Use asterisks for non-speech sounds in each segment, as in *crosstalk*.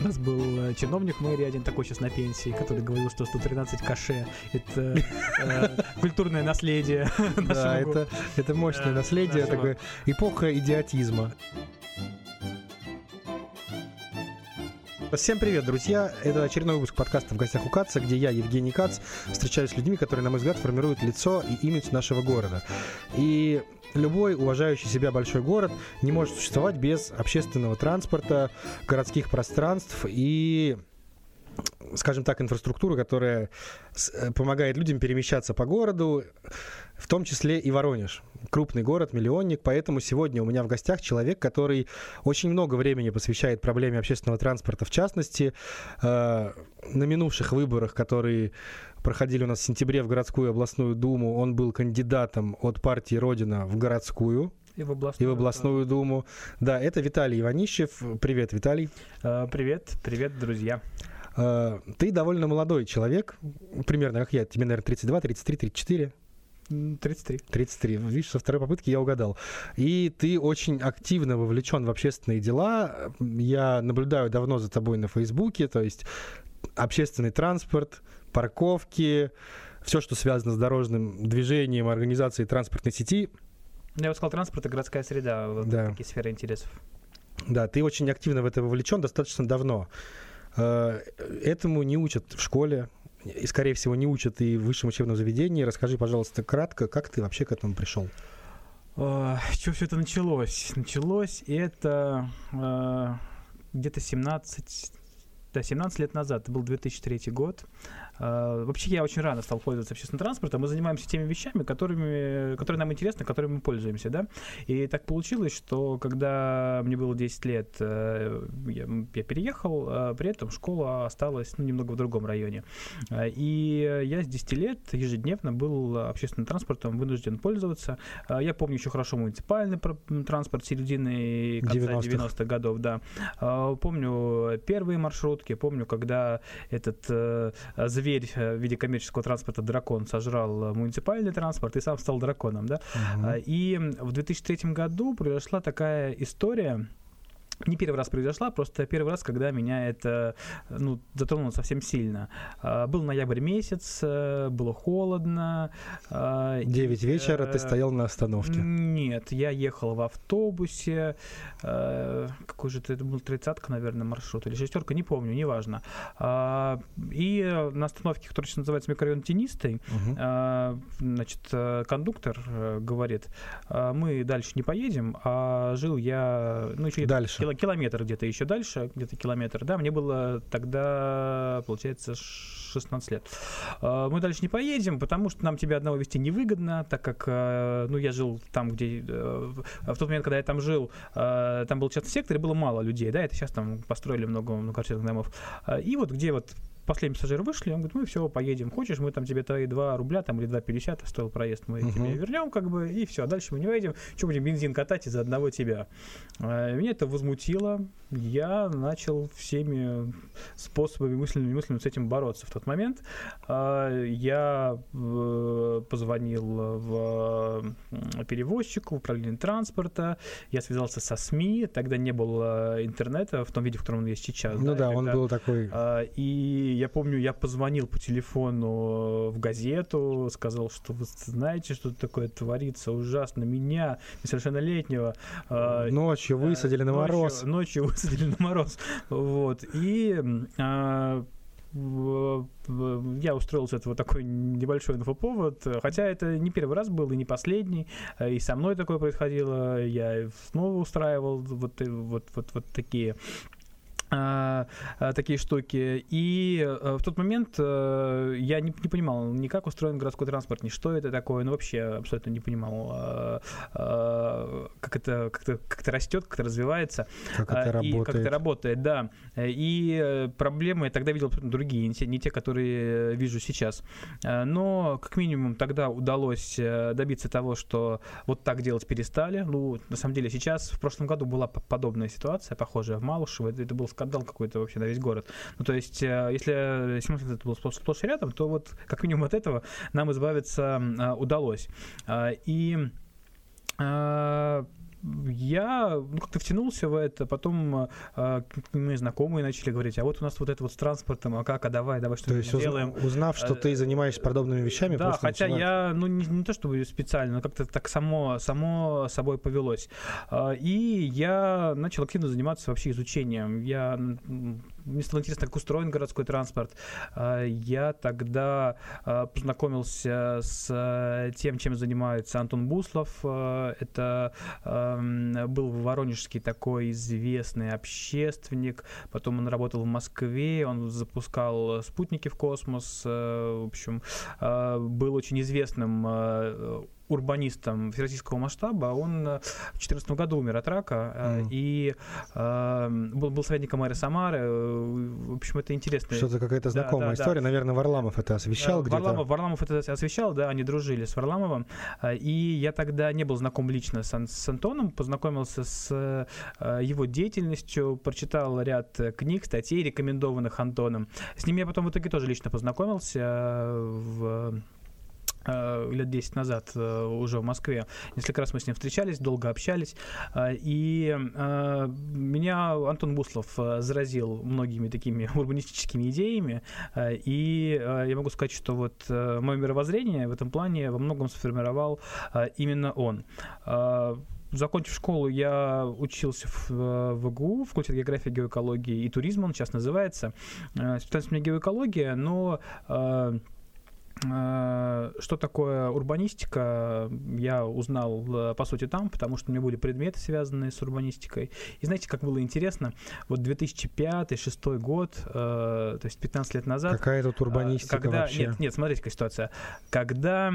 У нас был э, чиновник мэрии один такой сейчас на пенсии, который говорил, что 113 каше — это э, культурное наследие *laughs* Да, это, это мощное наследие, такое эпоха идиотизма. Всем привет, друзья! Это очередной выпуск подкаста «В гостях у Каца», где я, Евгений Кац, встречаюсь с людьми, которые, на мой взгляд, формируют лицо и имидж нашего города. И любой уважающий себя большой город не может существовать без общественного транспорта, городских пространств и скажем так, инфраструктуры, которая э, помогает людям перемещаться по городу, в том числе и Воронеж. Крупный город, миллионник, поэтому сегодня у меня в гостях человек, который очень много времени посвящает проблеме общественного транспорта, в частности, э, на минувших выборах, которые проходили у нас в сентябре в городскую областную думу, он был кандидатом от партии Родина в городскую, и в областную, и в областную думу. Да, это Виталий Иванищев. Привет, Виталий. Э, привет, привет, друзья. Э, ты довольно молодой человек, примерно как я, тебе, наверное, 32, 33, 34. 33. 33. Видишь, со второй попытки я угадал. И ты очень активно вовлечен в общественные дела. Я наблюдаю давно за тобой на Фейсбуке, то есть общественный транспорт, парковки, все, что связано с дорожным движением, организацией транспортной сети. Я бы сказал, транспорт и городская среда, вот да. такие сферы интересов. Да, ты очень активно в это вовлечен достаточно давно. Э, этому не учат в школе, и, скорее всего, не учат и в высшем учебном заведении. Расскажи, пожалуйста, кратко, как ты вообще к этому пришел? Э, Что все это началось? Началось это э, где-то 17, да, 17 лет назад, это был 2003 год. А, вообще я очень рано стал пользоваться общественным транспортом. Мы занимаемся теми вещами, которыми, которые нам интересны, которыми мы пользуемся. Да? И так получилось, что когда мне было 10 лет, э, я, я переехал, а при этом школа осталась ну, немного в другом районе. А, и я с 10 лет ежедневно был общественным транспортом вынужден пользоваться. Я помню еще хорошо муниципальный транспорт середины конца 90-х, 90-х годов. Да. Помню первые маршрутки, помню, когда этот э, зверь э, в виде коммерческого транспорта дракон сожрал муниципальный транспорт и сам стал драконом, да. Угу. И в 2003 году произошла такая история, не первый раз произошла, просто первый раз, когда меня это ну, затронуло совсем сильно. А, был ноябрь месяц, э, было холодно. 9 а, вечера ты стоял на остановке? Нет, я ехал в автобусе. А, какой же это, был тридцатка, наверное, маршрут, или шестерка, не помню, неважно. И на остановке, которая сейчас называется микрорайон Тенистый, угу. значит, э, кондуктор э, говорит, мы дальше не поедем, а жил я... Ну, еще дальше километр где-то еще дальше, где-то километр, да, мне было тогда, получается, 16 лет. А, мы дальше не поедем, потому что нам тебя одного вести невыгодно, так как, э, ну, я жил там, где, э, в тот момент, когда я там жил, э, там был частный сектор, и было мало людей, да, это сейчас там построили много многоквартирных домов. А, и вот где вот последний пассажир вышли, он говорит, мы все, поедем. Хочешь, мы там тебе твои 2 рубля там, или 2,50 стоил проезд, мы uh-huh. тебе вернем, как бы, и все. А дальше мы не поедем. Что будем бензин катать из-за одного тебя? А, меня это возмутило. Я начал всеми способами мысленными мыслями с этим бороться в тот момент. А, я э, позвонил в перевозчику, в управление транспорта, я связался со СМИ, тогда не было интернета в том виде, в котором он есть сейчас. Ну да, да он был такой. И я помню, я позвонил по телефону в газету, сказал, что вы знаете, что такое творится ужасно. Меня, несовершеннолетнего... А, ночью высадили на мороз. Ночью высадили на мороз. Вот. И я устроил с этого такой небольшой инфоповод, хотя это не первый раз был и не последний, и со мной такое происходило, я снова устраивал вот, вот, вот, вот такие такие штуки. И а, в тот момент а, я не, не понимал ни как устроен городской транспорт, ни что это такое, ну вообще абсолютно не понимал, а, а, как, это, как, это, как это растет, как это развивается. Как это работает. И как это работает, да. И э, проблемы я тогда видел другие, не те, не те, которые вижу сейчас. Но как минимум тогда удалось э, добиться того, что вот так делать перестали. Ну, на самом деле сейчас, в прошлом году была подобная ситуация, похожая в Малышево. Это был скандал какой-то вообще на весь город. Ну, то есть, э, если 17 лет это было сплошь рядом, то вот как минимум от этого нам избавиться а, удалось. И я ну, как-то втянулся в это, потом э, мои знакомые начали говорить, а вот у нас вот это вот с транспортом, а как, а давай, давай что-то сделаем. Узнав, что ты занимаешься подобными вещами, да, хотя начинают... я, ну не, не то чтобы специально, но как-то так само, само собой повелось. И я начал активно заниматься вообще изучением. Я мне стало интересно, как устроен городской транспорт. А, я тогда а, познакомился с тем, чем занимается Антон Буслов. А, это был воронежский такой известный общественник. Потом он работал в Москве, он запускал спутники в космос. В общем, был очень известным урбанистом всероссийского масштаба. Он э, в 2014 году умер от рака mm. и э, был, был советником мэра Самары. В общем, это интересно. Что-то какая-то знакомая да, да, история. Да. Наверное, Варламов это освещал где-то. Варламов, Варламов это освещал, да, они дружили с Варламовым. И я тогда не был знаком лично с, с Антоном, познакомился с его деятельностью, прочитал ряд книг, статей, рекомендованных Антоном. С ним я потом в итоге тоже лично познакомился в Э, лет 10 назад э, уже в Москве. Несколько раз мы с ним встречались, долго общались. Э, и меня Антон Буслов заразил многими такими *laughs* урбанистическими идеями. И я могу сказать, что вот мое мировоззрение в этом плане во многом сформировал именно он. Закончив школу, я учился в, в ИГУ, в факультете географии, геоэкологии и туризма, он сейчас называется. Специальность у меня геоэкология, но Э, что такое урбанистика, я узнал, э, по сути, там, потому что у меня были предметы, связанные с урбанистикой. И знаете, как было интересно, вот 2005-2006 год, э, то есть 15 лет назад... Какая тут урбанистика когда, вообще? Нет, нет, смотрите, какая ситуация. Когда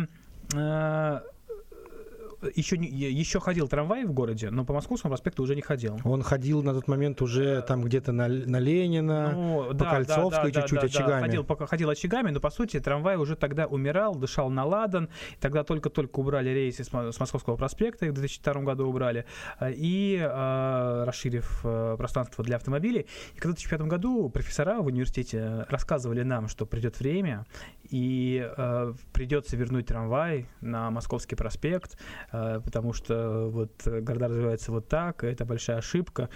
еще, еще ходил трамвай в городе, но по Московскому проспекту уже не ходил. Он ходил на тот момент уже там где-то на, на Ленина, ну, по да, Кольцовской да, да, чуть-чуть да, очагами. Да, ходил, пока, ходил очагами, но по сути трамвай уже тогда умирал, дышал на ладан. Тогда только-только убрали рейсы с, с Московского проспекта, их в 2002 году убрали, а, и э, расширив э, пространство для автомобилей. И в 2005 году профессора в университете рассказывали нам, что придет время, и э, придется вернуть трамвай на Московский проспект, э, потому что вот города развиваются вот так, это большая ошибка.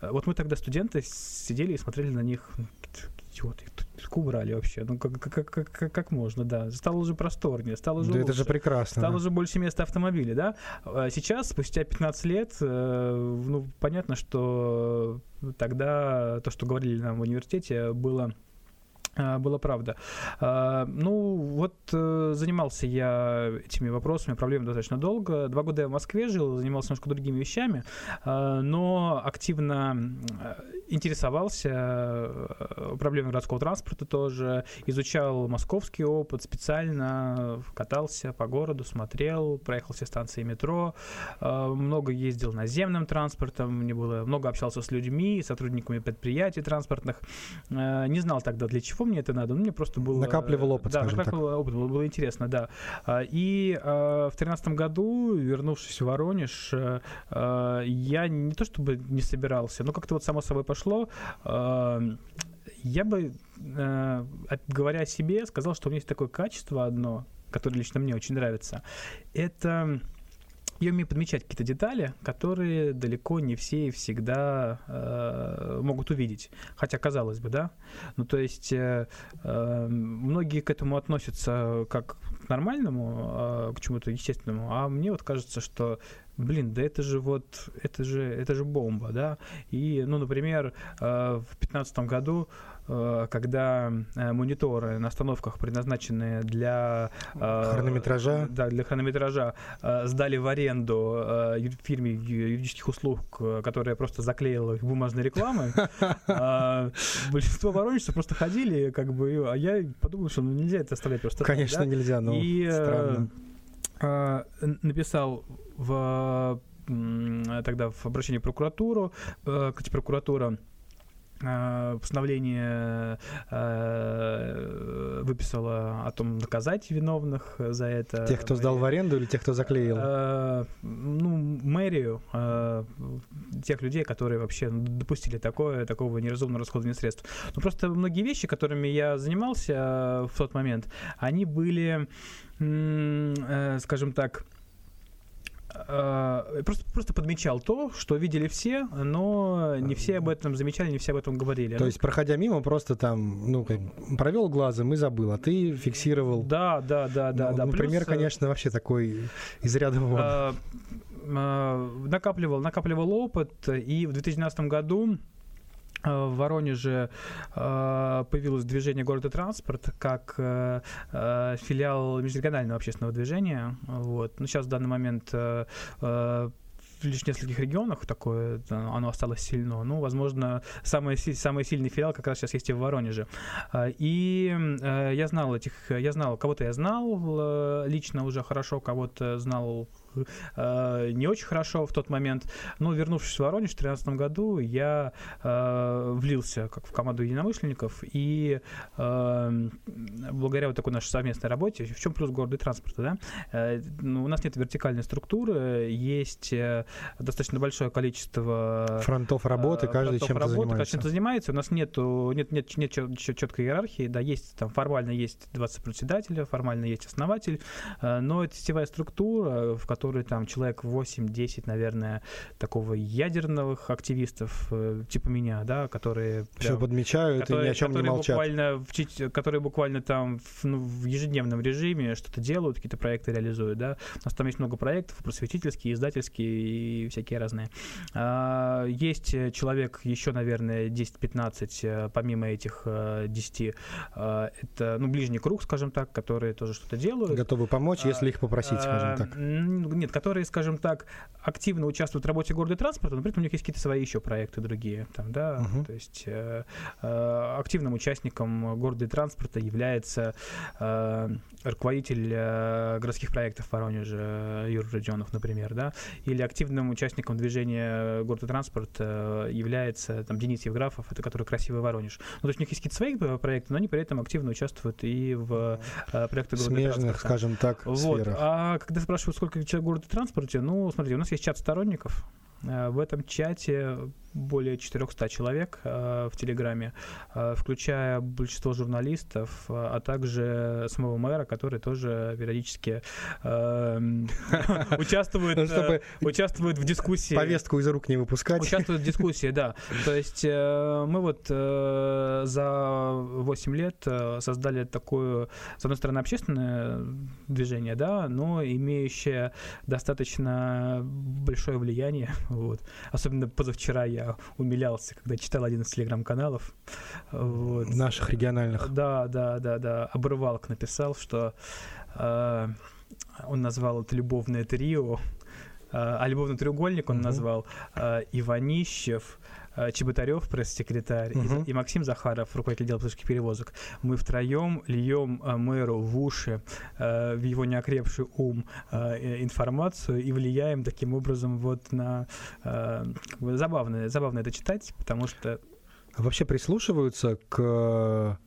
Вот мы тогда студенты сидели и смотрели на них, идиоты, убрали вообще. Ну, как, как, как, как можно, да. Стало уже просторнее, стало уже Да лучше. это же прекрасно. Стало уже больше места автомобиля, да. А сейчас, спустя 15 лет, э, ну, понятно, что тогда то, что говорили нам в университете, было была правда. А, ну, вот э, занимался я этими вопросами, проблемами достаточно долго. Два года я в Москве жил, занимался немножко другими вещами, а, но активно интересовался э, проблемами городского транспорта тоже, изучал московский опыт, специально катался по городу, смотрел, проехал все станции метро, много ездил наземным транспортом, мне было много общался с людьми, сотрудниками предприятий транспортных. Не знал тогда, для чего мне это надо, ну, мне просто было... Накапливал опыт, Да, накапливал так. опыт, было, было интересно, да. А, и а, в тринадцатом году, вернувшись в Воронеж, а, я не то чтобы не собирался, но как-то вот само собой пошло, я бы, говоря о себе, сказал, что у меня есть такое качество одно, которое лично мне очень нравится. Это я умею подмечать какие-то детали, которые далеко не все и всегда э, могут увидеть. Хотя, казалось бы, да. Ну, то есть э, э, многие к этому относятся как к нормальному, э, к чему-то естественному, а мне вот кажется, что блин, да это же вот, это же, это же бомба, да. И, ну, например, э, в 2015 году когда э, мониторы на остановках, предназначенные для э, хронометража, да, для хронометража, сдали в аренду фирме юридических услуг, которая просто заклеила их бумажной рекламой. *laughs* Большинство воронежцев просто ходили, как бы, а я подумал, что ну, нельзя это оставлять просто. Конечно, нельзя, но и, странно. написал в тогда в обращении в прокуратуру, прокуратура Э, постановление э, выписала о том, наказать виновных за это. Тех, кто сдал в аренду или тех, кто заклеил? Э, ну, мэрию, тех людей, которые вообще допустили такое, такого неразумного расходования средств. Ну, просто многие вещи, которыми я занимался в тот момент, они были, скажем так, Э, просто, просто подмечал то, что видели все, но не все об этом замечали, не все об этом говорили. То есть, проходя мимо, просто там, ну, провел глазом и забыл, а ты фиксировал. Да, да, да, да. Ну, да. Например, Плюс, конечно, вообще такой из ряда вон. Э, э, накапливал, накапливал опыт, и в 2012 году Э, в Воронеже э, появилось движение «Город и транспорт» как э, филиал межрегионального общественного движения. Вот. Но ну, сейчас в данный момент в лишь нескольких регионах такое, оно осталось сильно. Ну, возможно, самый, самый сильный филиал как раз сейчас есть и в Воронеже. И я знал этих, я знал, кого-то я знал лично уже хорошо, кого-то знал э, не очень хорошо в тот момент. Но вернувшись в Воронеж в 2013 году, я э, влился как в команду единомышленников. И э, благодаря вот такой нашей совместной работе, в чем плюс города и транспорта, да? Э, ну, у нас нет вертикальной структуры, есть э, достаточно большое количество фронтов работы, э, каждый чем-то занимается. чем-то занимается. У нас нету, нет, нет, нет четкой иерархии, да, есть там формально есть 20 председателя, формально есть основатель, э, но это сетевая структура, в которой который там человек 8-10, наверное, такого ядерных активистов, э, типа меня, да, которые... Все подмечают которые, и ни о чем не молчат. Буквально, которые буквально там в, ну, в ежедневном режиме что-то делают, какие-то проекты реализуют, да. У нас там есть много проектов, просветительские, издательские и всякие разные. А, есть человек еще, наверное, 10-15, э, помимо этих 10, э, а, это, ну, ближний круг, скажем так, которые тоже что-то делают. Готовы помочь, если их попросить, скажем так нет, которые, скажем так, активно участвуют в работе города и транспорта, но при этом у них есть какие-то свои еще проекты другие. Там, да? uh-huh. То есть э, э, активным участником города и транспорта является э, руководитель э, городских проектов в Воронеже Юр Родионов, например, да, или активным участником движения города и транспорт э, является там Денис Евграфов, это который красивый Воронеж. Ну, то есть у них есть какие-то свои э, проекты, но они при этом активно участвуют и в э, проектах города Смежных, транспорта. скажем так, вот. сферах. А когда спрашивают, сколько человек в городе транспорте, ну, смотрите, у нас есть чат сторонников, э, в этом чате более 400 человек э, в Телеграме, э, включая большинство журналистов, э, а также самого мэра, который тоже периодически э, *laughs* участвует, ну, э, участвует в дискуссии. Повестку из рук не выпускать. Участвует в дискуссии, да. *laughs* То есть э, мы вот за 8 лет создали такое, с одной стороны, общественное движение, да, но имеющее достаточно большое влияние. *laughs* Вот. Особенно позавчера я я умилялся, когда читал один из телеграм-каналов. Вот. Наших региональных. Да, да, да, да. Обрывалк написал, что э, он назвал это любовное трио, э, а любовный треугольник он угу. назвал э, Иванищев, Чеботарев, пресс-секретарь, угу. и, и Максим Захаров, руководитель дела пассажирских перевозок. Мы втроем льем э, мэру в уши, э, в его неокрепший ум информацию и влияем таким образом вот на... Забавно, забавно это читать, потому что... А вообще прислушиваются к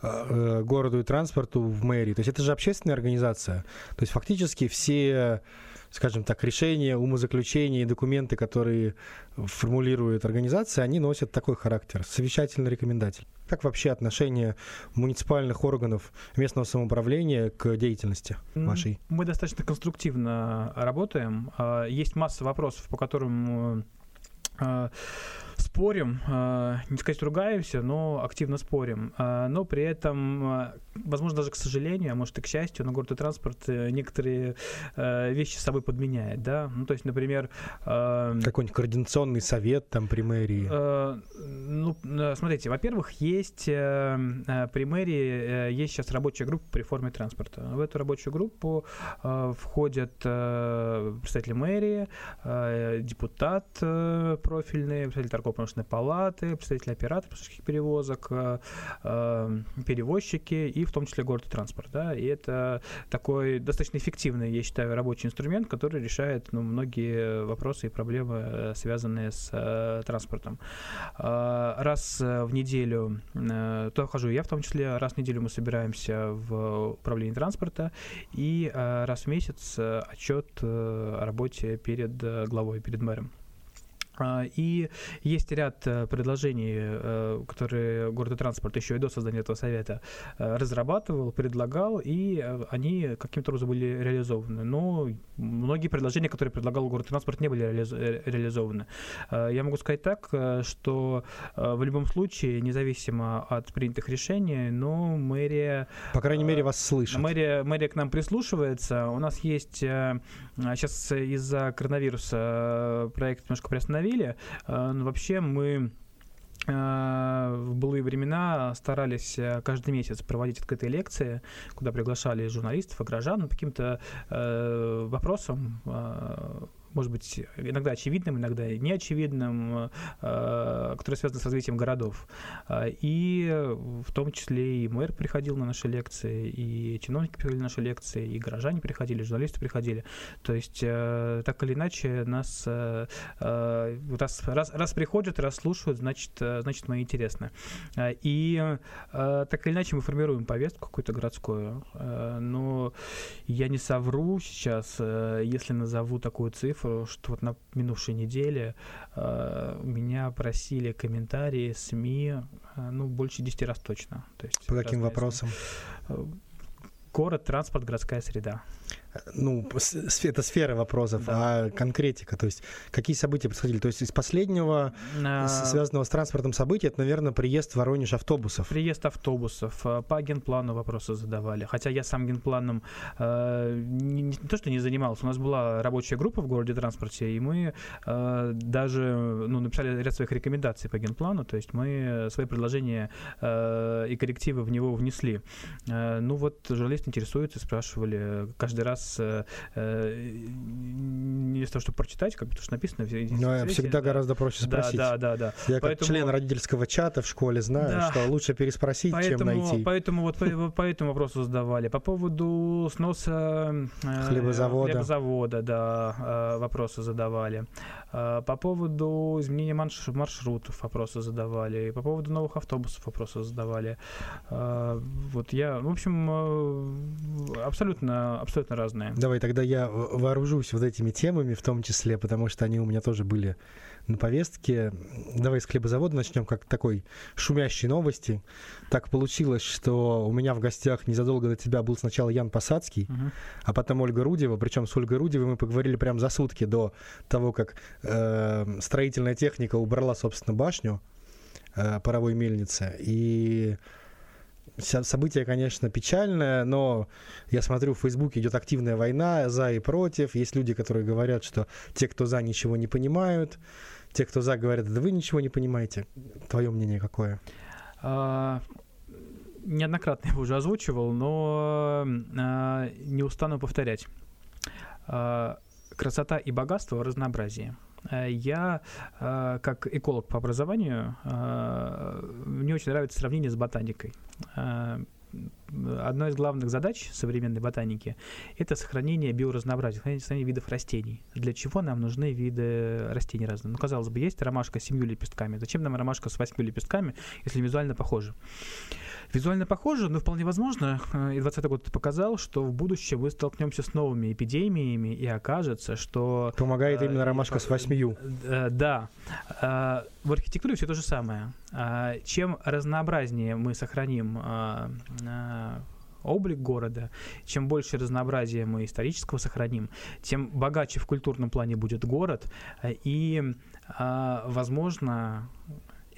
городу и транспорту в мэрии. То есть это же общественная организация. То есть фактически все скажем так, решения, умозаключения и документы, которые формулирует организация, они носят такой характер, совещательно рекомендатель. Как вообще отношение муниципальных органов местного самоуправления к деятельности вашей? Мы достаточно конструктивно работаем. А, есть масса вопросов, по которым а, спорим, а, не сказать ругаемся, но активно спорим. А, но при этом, возможно, даже к сожалению, а может и к счастью, на город и транспорт э, некоторые вещи с собой подменяет. Да? Ну, то есть, например... Какой-нибудь координационный совет там при мэрии? Ну, смотрите, во-первых, есть при мэрии есть сейчас рабочая группа по реформе транспорта. В эту рабочую группу входят представители мэрии, депутат профильный, представитель торгово-промышленной палаты, представители операторов пассажирских перевозок, э, э, перевозчики и в том числе город и транспорт. Да? И это такой достаточно эффективный, я считаю, рабочий инструмент, который решает ну, многие вопросы и проблемы, э, связанные с транспортом. Раз в неделю, то хожу я в том числе, раз в неделю мы собираемся в управлении транспорта и раз в месяц отчет о работе перед главой, перед мэром. А, и есть ряд э, предложений, э, которые городотранспорт еще и до создания этого совета э, разрабатывал, предлагал, и они каким-то образом были реализованы. Но многие предложения, которые предлагал городотранспорт, не были реализованы. Я могу сказать так, что в любом случае, независимо от принятых решений, но мэрия... По крайней мере, вас слышат. Мэрия, мэрия к нам прислушивается. У нас есть сейчас из-за коронавируса проект немножко приостановили, остановили. Э, но вообще мы э, в былые времена старались э, каждый месяц проводить открытые лекции, куда приглашали журналистов и граждан по каким-то э, вопросам, э, может быть, иногда очевидным, иногда неочевидным, э, которые связаны с развитием городов. Э, и в том числе и мэр приходил на наши лекции, и чиновники приходили на наши лекции, и горожане приходили, и журналисты приходили. То есть, э, так или иначе, нас раз, раз, раз приходят, раз слушают, значит, значит мы интересны. И так или иначе мы формируем повестку какую-то городскую. Но я не совру сейчас, если назову такую цифру, что вот на минувшей неделе э, меня просили комментарии СМИ, э, ну, больше 10 раз точно. То есть По каким вопросам? СМИ. Э, город, транспорт, городская среда ну, это сфера вопросов, да. а конкретика, то есть какие события происходили? То есть из последнего, а... связанного с транспортом события, это, наверное, приезд в Воронеж автобусов. Приезд автобусов, э, по генплану вопросы задавали, хотя я сам генпланом э, не, не то, что не занимался, у нас была рабочая группа в городе транспорте, и мы э, даже ну, написали ряд своих рекомендаций по генплану, то есть мы свои предложения э, и коррективы в него внесли. Э, ну вот журналисты интересуются, спрашивали каждый раз раз э, э, не из того, чтобы прочитать, как то, что написано. Но всегда да. гораздо проще спросить. Да, да, да. да. Я Поэтому... как член родительского чата в школе знаю, да. что лучше переспросить, поэтому, чем найти. Поэтому вот по, *laughs* по этому вопросу задавали. По поводу сноса э, хлебозавода. хлебозавода, да, э, вопросы задавали. Э, по поводу изменения марш маршрутов вопросы задавали. По поводу новых автобусов вопросы задавали. Э, вот я, в общем, э, абсолютно, абсолютно разные. Давай тогда я вооружусь вот этими темами в том числе, потому что они у меня тоже были на повестке. Давай с хлебозавода начнем, как такой шумящей новости. Так получилось, что у меня в гостях незадолго до тебя был сначала Ян Посадский, uh-huh. а потом Ольга Рудева. Причем с Ольгой Рудевой мы поговорили прямо за сутки до того, как э, строительная техника убрала, собственно, башню э, паровой мельницы. И Событие, конечно, печальное, но я смотрю, в Фейсбуке идет активная война за и против. Есть люди, которые говорят, что те, кто за, ничего не понимают. Те, кто за, говорят, да вы ничего не понимаете. Твое мнение какое? А, неоднократно его уже озвучивал, но а, не устану повторять. А, красота и богатство в разнообразии. Э, я, э, как эколог по образованию, э, мне очень нравится сравнение с ботаникой одна из главных задач современной ботаники – это сохранение биоразнообразия, сохранение видов растений. Для чего нам нужны виды растений разные? Ну, казалось бы, есть ромашка с семью лепестками. Зачем нам ромашка с восьмью лепестками, если визуально похожи? Визуально похоже, но вполне возможно, э, и 20 год показал, что в будущем мы столкнемся с новыми эпидемиями, и окажется, что... Помогает именно э, ромашка с восьмию. Э, да. В архитектуре все то же самое. Чем разнообразнее мы сохраним облик города, чем больше разнообразия мы исторического сохраним, тем богаче в культурном плане будет город, и, возможно,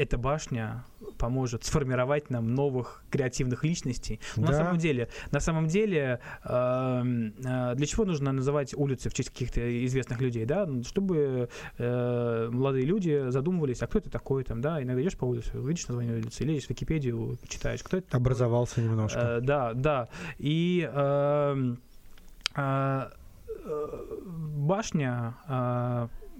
эта башня поможет сформировать нам новых креативных личностей. Но да. на самом деле, на самом деле, э, э, для чего нужно называть улицы в честь каких-то известных людей, да? Чтобы э, молодые люди задумывались, а кто это такой там, да? Иногда идешь по улице, видишь название улицы, лезешь в Википедию, читаешь, кто это. Образовался такой? немножко. Э, да, да. И э, э, башня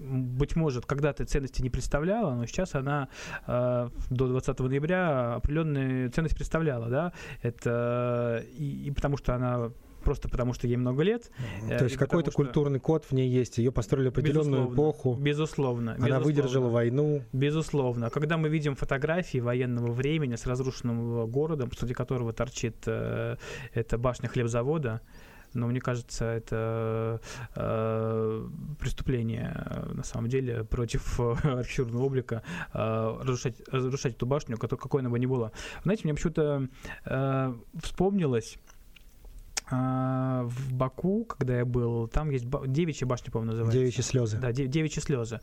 быть может, когда-то ценности не представляла, но сейчас она э, до 20 ноября определенные ценности представляла, да, это и, и потому что она просто потому что ей много лет. Э, То есть какой-то что... культурный код в ней есть, ее построили определенную безусловно, эпоху. Безусловно. Она безусловно, выдержала войну. Безусловно. Когда мы видим фотографии военного времени с разрушенным городом, посреди которого торчит э, эта башня хлебзавода, но мне кажется, это э, преступление э, на самом деле против э, *laughs* архитектурного облика э, разрушать, разрушать эту башню, какой она бы ни была. Знаете, мне почему-то э, вспомнилось в Баку, когда я был, там есть ба- девичья башня, по-моему, называется. Девичьи слезы. Да, дев- девичьи слезы.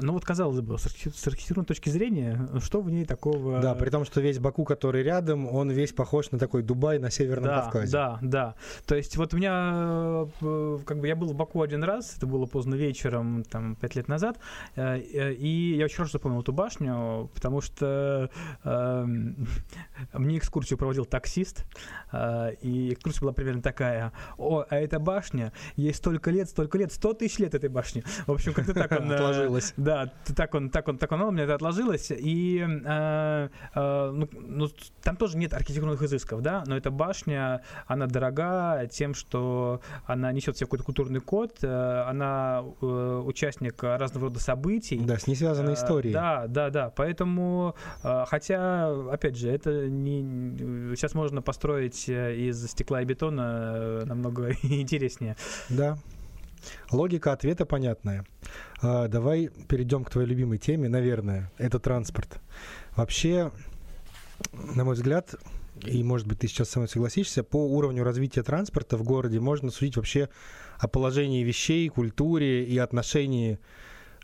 Ну вот, казалось бы, с, архи- с архитектурной точки зрения, что в ней такого... Да, при том, что весь Баку, который рядом, он весь похож на такой Дубай на Северном да, Кавказе. Да, да. То есть вот у меня, э, как бы я был в Баку один раз, это было поздно вечером, там, пять лет назад, э, и я очень хорошо запомнил эту башню, потому что э, мне экскурсию проводил таксист, и экскурсия была примерно такая, о, а эта башня, ей столько лет, столько лет, сто тысяч лет этой башни. В общем, как-то так он... э, Отложилось. Да, так он, так он, так он, у меня это отложилось, и э, э, ну, ну, там тоже нет архитектурных изысков, да, но эта башня, она дорога тем, что она несет в себе какой-то культурный код, она участник разного рода событий. Да, с ней связаны истории. Да, да, да. Поэтому, хотя, опять же, это не сейчас можно построить из стекла и бетона э, намного *laughs* интереснее. Да. Логика ответа понятная. А, давай перейдем к твоей любимой теме, наверное. Это транспорт. Вообще, на мой взгляд, и, может быть, ты сейчас со мной согласишься, по уровню развития транспорта в городе можно судить вообще о положении вещей, культуре и отношении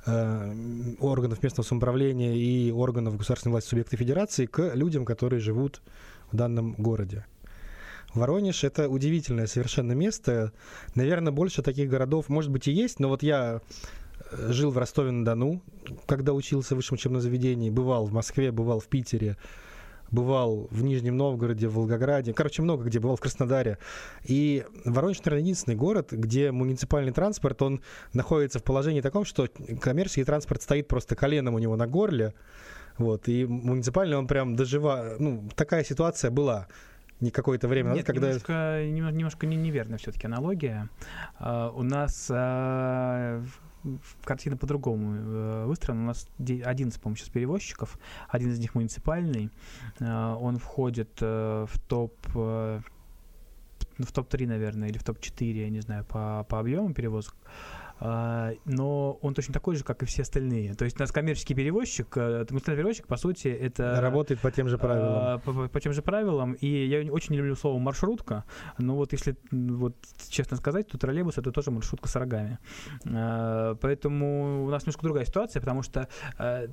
э, органов местного самоуправления и органов государственной власти субъекта федерации к людям, которые живут в данном городе. Воронеж — это удивительное совершенно место. Наверное, больше таких городов, может быть, и есть, но вот я э, жил в Ростове-на-Дону, когда учился в высшем учебном заведении, бывал в Москве, бывал в Питере, бывал в Нижнем Новгороде, в Волгограде, короче, много где, бывал в Краснодаре. И Воронеж, наверное, единственный город, где муниципальный транспорт, он находится в положении таком, что коммерческий транспорт стоит просто коленом у него на горле, вот, и муниципальный он прям дожива... Ну, такая ситуация была не какое-то время назад, Нет, когда... немножко, немно- немножко не- неверная все-таки аналогия. А, у нас в- картина по-другому э, выстроена. У нас де- 11, по-моему, сейчас перевозчиков. Один из них муниципальный. А, он входит э, в топ... э, в топ-3, наверное, или в топ-4, я не знаю, по, по объему перевозок. Но он точно такой же, как и все остальные. То есть у нас коммерческий перевозчик, э, муниципальный перевозчик, по сути, это... Работает по тем же правилам. А, По, по- тем же правилам. И я очень не люблю слово маршрутка. Но вот если вот честно сказать, то троллейбус это тоже маршрутка с рогами. А, Поэтому у нас немножко другая ситуация, потому что э,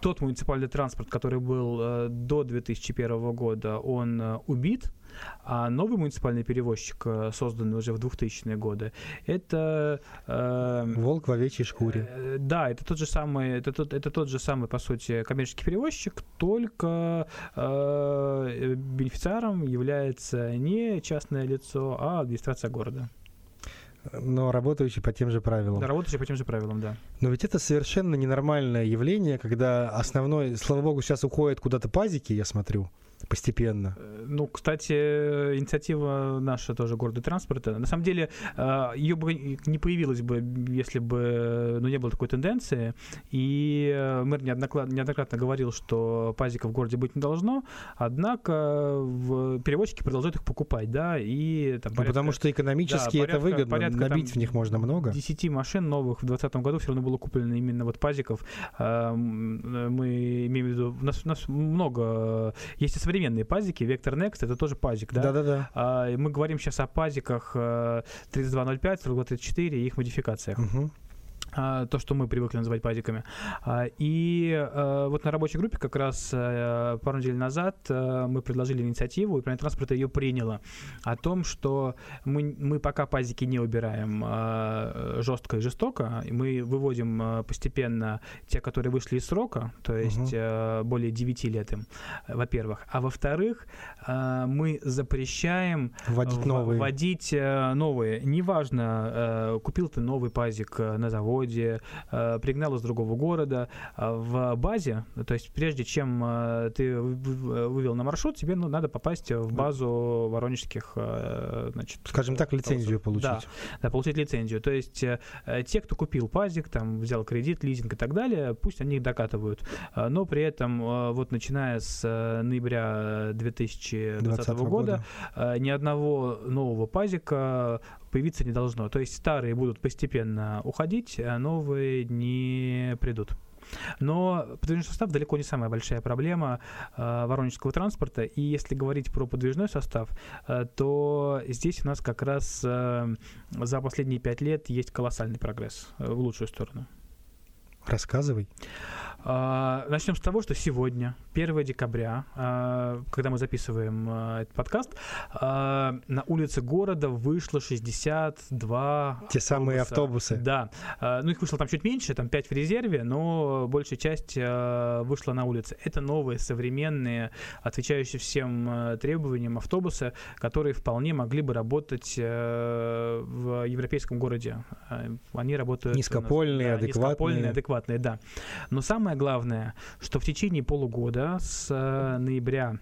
тот муниципальный транспорт, который был э, до 2001 года, он э, убит, а новый муниципальный перевозчик, э, созданный уже в 2000-е годы, это... э, Волк в овечьей шкуре. Э, Да, это тот же самый, это тот, это тот же самый, по сути, коммерческий перевозчик, только э, бенефициаром является не частное лицо, а администрация города. Но работающий по тем же правилам. Да, работающий по тем же правилам, да. Но ведь это совершенно ненормальное явление, когда основной, слава богу, сейчас уходят куда-то пазики, я смотрю, постепенно. Э, Ну, кстати, инициатива наша тоже города транспорта. На самом деле, ее бы не появилось бы, если бы ну, не было такой тенденции. И э, мэр неоднократно, говорил, что пазиков в городе быть не должно. Однако перевозчики продолжают их покупать, да, и там Ну, порядка потому что экономически да, это порядка- выгодно, порядка набить там в них можно много. 10 машин новых в 2020 году все равно было куплено именно вот пазиков. А, м, Мы имеем в виду, у нас, у нас много, есть и современные пазики, Vector Next, это тоже пазик, да? Да-да-да. А, мы говорим сейчас о пазиках э, 3205, 4234 и их модификациях. Мгм. А, то, что мы привыкли называть пазиками. А, И э, вот на рабочей группе как раз э, пару недель назад э, мы предложили инициативу, и управление транспорта ее приняло, о том, что мы, мы пока пазики не убираем жестко и жестоко, мы выводим постепенно те, которые вышли из срока, то есть э, более 9 лет им, во-первых. А во-вторых, мы запрещаем Вводить новые. Вводить новые. Неважно, купил ты новый пазик на заводе заводе, пригнал из другого города. В базе, то есть прежде чем ты вывел на маршрут, тебе ну, надо попасть в базу воронежских, значит... Скажем так, лицензию получить. Да, да, получить лицензию. То есть те, кто купил пазик, там, взял кредит, лизинг и так далее, пусть они докатывают. Но при этом вот начиная с ноября 2020 года, года ни одного нового пазика появиться не должно. То есть старые будут постепенно уходить, а новые не придут. Но подвижной состав далеко не самая большая проблема э, воронежского транспорта. И если говорить про подвижной состав, э, то здесь у нас как раз э, за последние пять лет есть колоссальный прогресс э, в лучшую сторону. Рассказывай. А, начнем с того, что сегодня, 1 декабря, а, когда мы записываем а, этот подкаст, на улице города вышло 62 Те самые автобусы. Да. Ну, их вышло там чуть меньше, там 5 в резерве, но большая часть вышла на улице. Это новые, современные, отвечающие всем требованиям автобусы, которые вполне могли бы работать в европейском городе. Они работают... Низкопольные, нас, да, адекватные. Низкопольные, адекватные, да. Но самое самое главное, что в течение полугода с э, ноября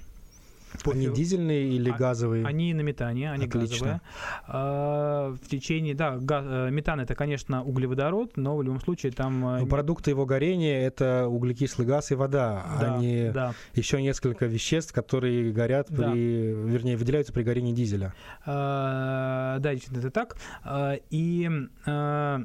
по они дизельные или а, газовые? Они на метане, они Отлично. газовые. А, в течение, да, газ, э, метан это, конечно, углеводород, но в любом случае там... Э, но продукты его горения это углекислый газ и вода, да, а не да. еще несколько веществ, которые горят при, да. вернее, выделяются при горении дизеля. А, да, действительно, это так. А, и а,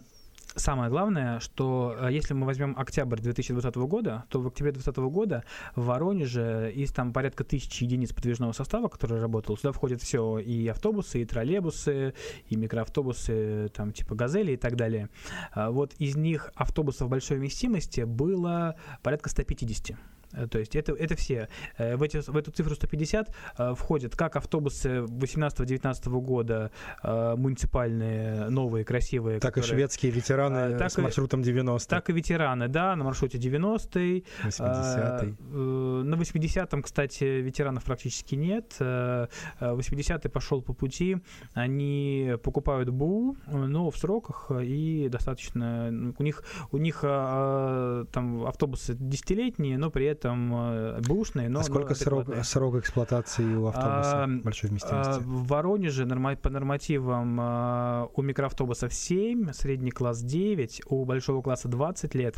Самое главное, что э, если мы возьмем октябрь 2020 года, то в октябре 2020 года в Воронеже из там порядка тысячи единиц подвижного состава, который работал, сюда входит все и автобусы, и троллейбусы, и микроавтобусы, там типа газели и так далее. А вот из них автобусов большой вместимости было порядка 150. Э, то есть это, это все. Э, в, эти, в эту цифру 150 э, входят как автобусы 18-19 года муниципальные, новые, красивые. Так которые, и шведские ветераны так с маршрутом 90. Так и ветераны, да, на маршруте 90-й. 80-й. На 80-м, кстати, ветеранов практически нет. 80-й пошел по пути. Они покупают БУ, но в сроках и достаточно... Ну, у них, у них там автобусы десятилетние, но при этом этом э, бушные, но... А сколько но срок, срок эксплуатации у автобуса а, большой вместимости? А, в Воронеже по нормативам а, у микроавтобусов 7, средний класс 9, у большого класса 20 лет.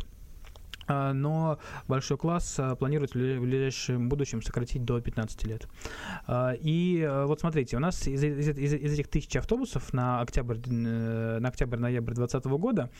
А, но большой класс а, планирует в ближайшем будущем сократить до 15 лет. А, и вот смотрите, у нас из, из, из, из этих тысяч автобусов на октябрь, э, на октябрь-ноябрь 2020 года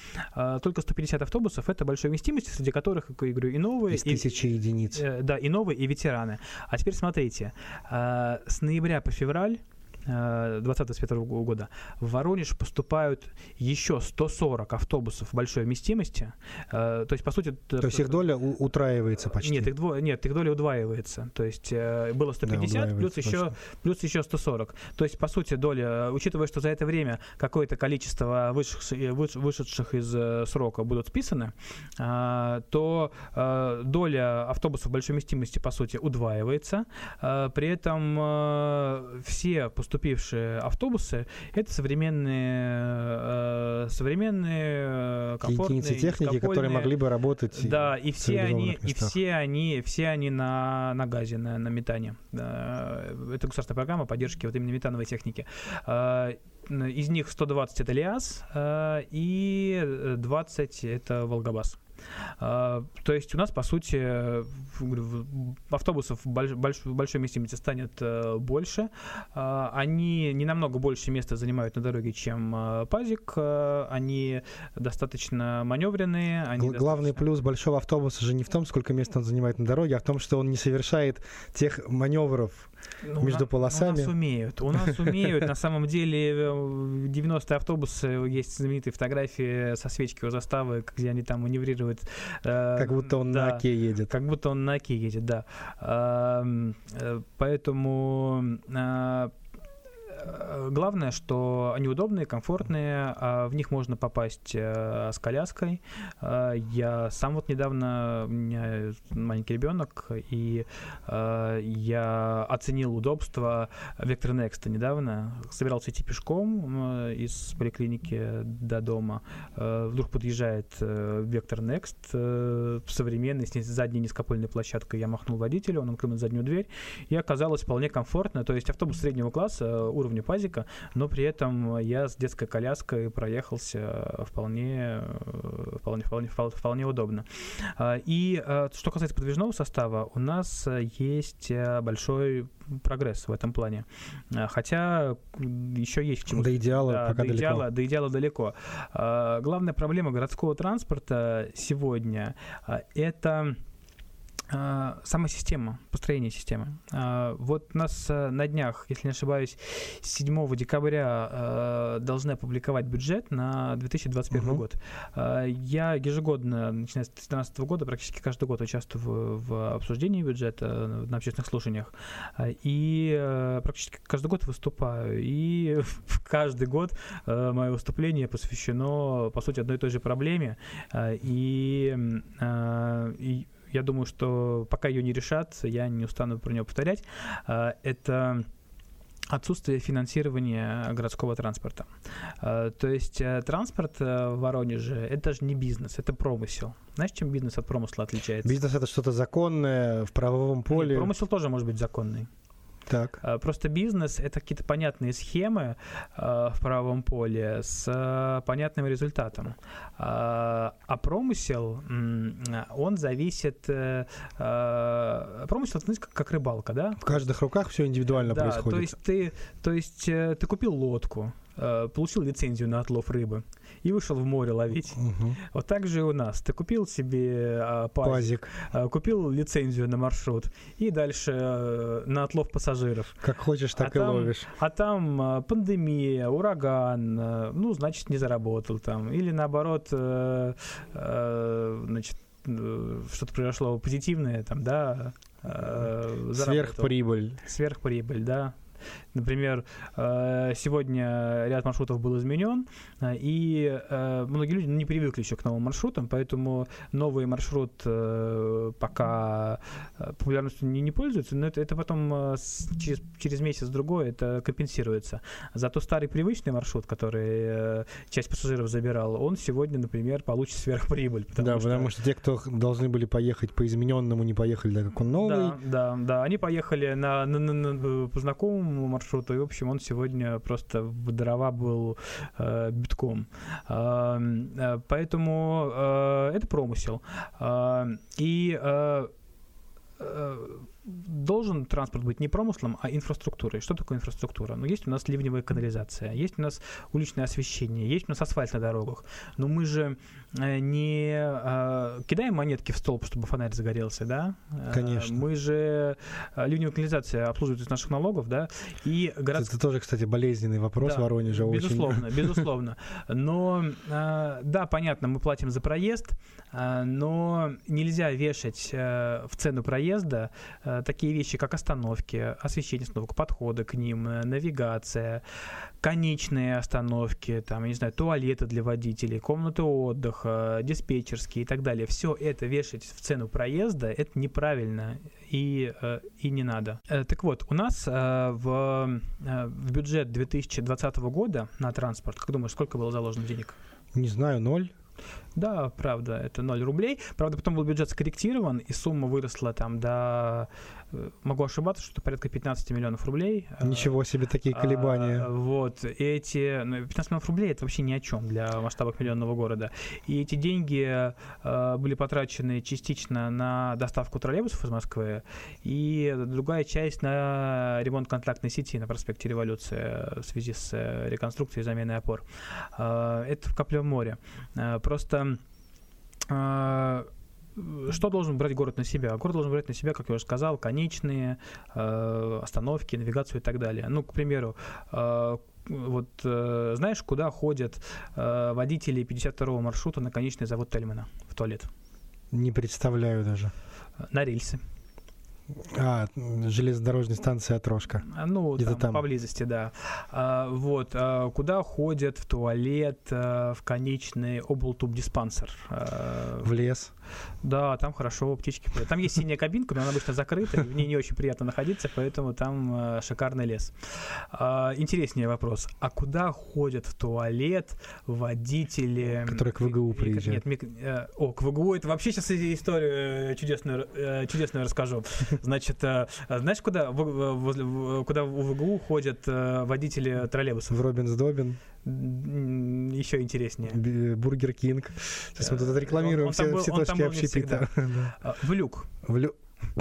только 150 автобусов это большой вместимости, среди которых, как я говорю, и новые. Из и, тысячи единиц. Э, да, и новые, и ветераны. А теперь смотрите, с ноября по февраль 2021 года в Воронеж поступают еще 140 автобусов большой вместимости. Э, то есть, по сути... То есть их доля утраивается почти? Нет, их, дво... Нет, их доля удваивается. То есть э, было 150, да, плюс, еще, плюс еще 140. То есть, по сути, доля, учитывая, что за это время какое-то количество вышедших, вышедших из срока будут списаны, то доля автобусов большой вместимости, по сути, удваивается. При этом все поступают поступившие автобусы это современные, э, современные комфортные единицы техники, которые могли бы работать. Да, и все они, и все они, все они на на газе, на, на метане. Это государственная программа поддержки вот именно метановой техники. Э, из них 120 это ЛиАЗ э, и 20 это Волгобас. А, то есть у нас, по сути, автобусов в большой вместимости станет э, больше. А, они не намного больше места занимают на дороге, чем э, Пазик. Э, они достаточно маневренные. Они Главный достаточно... плюс большого автобуса же не в том, сколько места он занимает на дороге, а в том, что он не совершает тех маневров, ну, между на, полосами. У нас умеют. У нас умеют. На самом деле 90-е автобусы, есть знаменитые фотографии со свечки у заставы, где они там маневрируют. Э, как будто он на оке едет. Как будто он на оке едет, да. Э, поэтому э, главное, что они удобные, комфортные, а в них можно попасть э, с коляской. Э, я сам вот недавно, у меня маленький ребенок, и я оценил удобство Vector Next недавно. Собирался идти пешком из поликлиники до дома. Вдруг подъезжает Vector Next современный, с задней низкопольной площадкой. Я махнул водителю, он открыл заднюю дверь, и оказалось вполне комфортно. То есть автобус среднего класса э, уровня пазика, но при этом я с детской коляской проехался вполне, э, вполне, вполне, вполне удобно. А, и э, что касается подвижного состава, у нас есть большой прогресс в этом плане. Хотя еще есть к чему. До идеала да, пока до далеко. Идеала, до идеала далеко. А, главная проблема городского транспорта сегодня это сама система, построение системы. А, вот у нас э, на днях, если не ошибаюсь, 7 декабря э, должны опубликовать бюджет на 2021 угу. год. А, я ежегодно, начиная с 2013 года, практически каждый год участвую в обсуждении бюджета на общественных слушаниях. И э, практически каждый год выступаю. И *laughs* каждый год мое выступление посвящено, по сути, одной и той же проблеме. И, и я думаю, что пока ее не решат, я не устану про нее повторять. А, это отсутствие финансирования городского транспорта. А, то есть э, транспорт э, в Воронеже – это же не бизнес, это промысел. Знаешь, чем бизнес от промысла отличается? Бизнес – это что-то законное в правовом поле. Нет, промысел тоже может быть законный. Так. А, просто бизнес это какие-то понятные схемы э, в правом поле с э, понятным результатом. А, а промысел, он зависит... Э, промысел, знаете, как, как рыбалка, да? В каждых руках все индивидуально да, происходит. То есть ты, то есть ты купил лодку, получил лицензию на отлов рыбы и вышел в море ловить. Угу. Вот так же и у нас. Ты купил себе а, пазик, пазик. А, купил лицензию на маршрут и дальше а, на отлов пассажиров. Как хочешь, так а и там, ловишь. А там а, пандемия, ураган, а, ну, значит, не заработал там. Или наоборот, а, а, значит, что-то произошло позитивное, там, да, Сверхприбыль. Сверхприбыль, да. Например, э, сегодня ряд маршрутов был изменен, э, и э, многие люди не привыкли еще к новым маршрутам, поэтому новый маршрут пока популярностью не, не пользуется, но это, это потом через, через месяц-другой это компенсируется. Зато старый привычный маршрут, который часть пассажиров забирал, он сегодня, например, получит сверхприбыль. Потому да, что... потому что те, кто должны были поехать по измененному, не поехали, так как он новый. Да, да, да. Они поехали на, на, на, на, по знакомому маршруту, маршруту. И, в общем, он сегодня просто в дрова был э, битком. Э, э, поэтому э, это промысел. Э, и э, э должен транспорт быть не промыслом, а инфраструктурой. Что такое инфраструктура? Ну, есть у нас ливневая канализация, есть у нас уличное освещение, есть у нас асфальт на дорогах. Но мы же э, не э, кидаем монетки в столб, чтобы фонарь загорелся, да? Э, Конечно. Мы же э, ливневая канализация обслуживает из наших налогов, да? И город... Это тоже, кстати, болезненный вопрос да, в Воронеже. Безусловно, очень. *laughs* безусловно. Но э, да, понятно, мы платим за проезд, э, но нельзя вешать э, в цену проезда э, такие вещи, как остановки, освещение остановок, подходы к ним, э, навигация, конечные остановки, там, я не знаю, туалеты для водителей, комнаты отдыха, диспетчерские и так далее. Все это вешать в цену проезда, это неправильно и, э, и не надо. Э, так вот, у нас в, в бюджет 2020 года на транспорт, как думаешь, сколько было заложено денег? Не знаю, ноль. Да, правда, это 0 рублей. Правда, потом был бюджет скорректирован, и сумма выросла там до могу ошибаться, что порядка 15 миллионов рублей. Э, Ничего себе такие а, колебания. А, вот, эти 15 ну, миллионов рублей это вообще ни о чем для масштабов миллионного города. И эти деньги а, были потрачены частично на доставку троллейбусов из Москвы, и другая часть на ремонт контактной сети на проспекте Революции в связи с реконструкцией и заменой опор. А, это в капле море. А, просто что должен брать город на себя? Город должен брать на себя, как я уже сказал, конечные э, остановки, навигацию и так далее. Ну, к примеру, э, вот э, знаешь, куда ходят э, водители 52-го маршрута на конечный завод Тельмана в туалет? Не представляю даже. На рельсы. А, железнодорожная станция Трошка. А, Ну, Где-то там, там. поблизости, да. А, вот, а, куда ходят в туалет, а, в конечный облтуб-диспансер? А, В лес. Да, там хорошо птички поют. Там есть синяя кабинка, но она обычно закрыта, в ней не очень приятно находиться, поэтому там э, шикарный лес. А, интереснее вопрос. А куда ходят в туалет водители... Которые к ВГУ приезжают. Нет, мик- э, о, к ВГУ это вообще сейчас историю э, чудесную, э, чудесную расскажу. Значит, э, знаешь, куда, возле, куда у ВГУ ходят э, водители троллейбусов? В Робин Сдобин, Еще интереснее. Б- Burger King. Сейчас мы тут Э, отрекламируем он там все, был- все он точки общепита. *laughs* Да. А, В люк. В лю- А,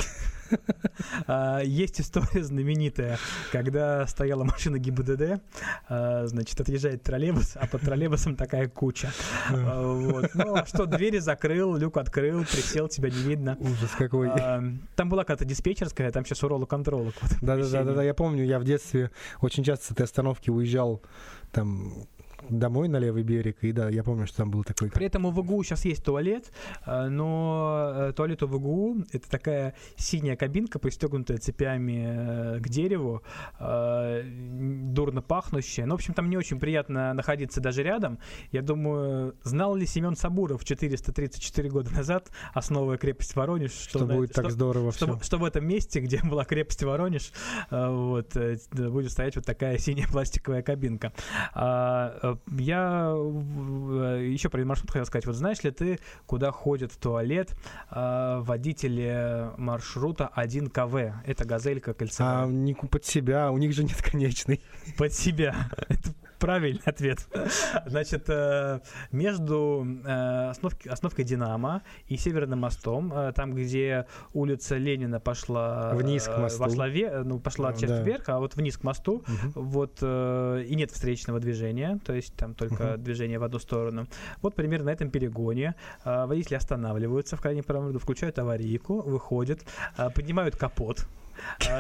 *laughs* Есть история знаменитая, когда стояла машина ГИБДД, а, значит, отъезжает троллейбус, а под троллейбусом такая куча. А, Вот. Ну, а что, двери закрыл, люк открыл, присел, тебя не видно. Ужас какой. А, Там была какая-то диспетчерская, там сейчас уролог-контролог. в этом Да, да, да, да, да, помещении. я помню, я в детстве очень часто с этой остановки уезжал там домой на левый берег, и да, я помню, что там был такой... При этом у ВГУ сейчас есть туалет, а, но э, туалет у ВГУ это такая синяя кабинка, пристегнутая цепями э, к дереву, а, дурно пахнущая. Ну, в общем, там не очень приятно находиться даже рядом. Я думаю, знал ли Семен Сабуров 434 года назад, основывая крепость Воронеж, Что на- будет так что- здорово что, все. что в этом месте, где была крепость Воронеж, э, вот, э, будет стоять вот такая синяя пластиковая кабинка. А, э, Я еще про маршрут хотел сказать. Вот знаешь ли ты, куда ходят в туалет а, водители маршрута 1КВ? Это газелька А кольцевая. не ку- под себя, у них же нет конечной. Под себя. Это правильный *laughs* ответ. Значит, э, между э, остановкой «Динамо» и Северным мостом, э, там, где улица Ленина пошла... Вниз к мосту. Вошла ве- ну, пошла Да. часть вверх, а вот вниз к мосту, Мгм. вот и нет встречного движения, то есть там только Мгм. движение в одну сторону. Вот примерно на этом перегоне водители останавливаются в крайнем правом ряду, включают аварийку, выходят, поднимают капот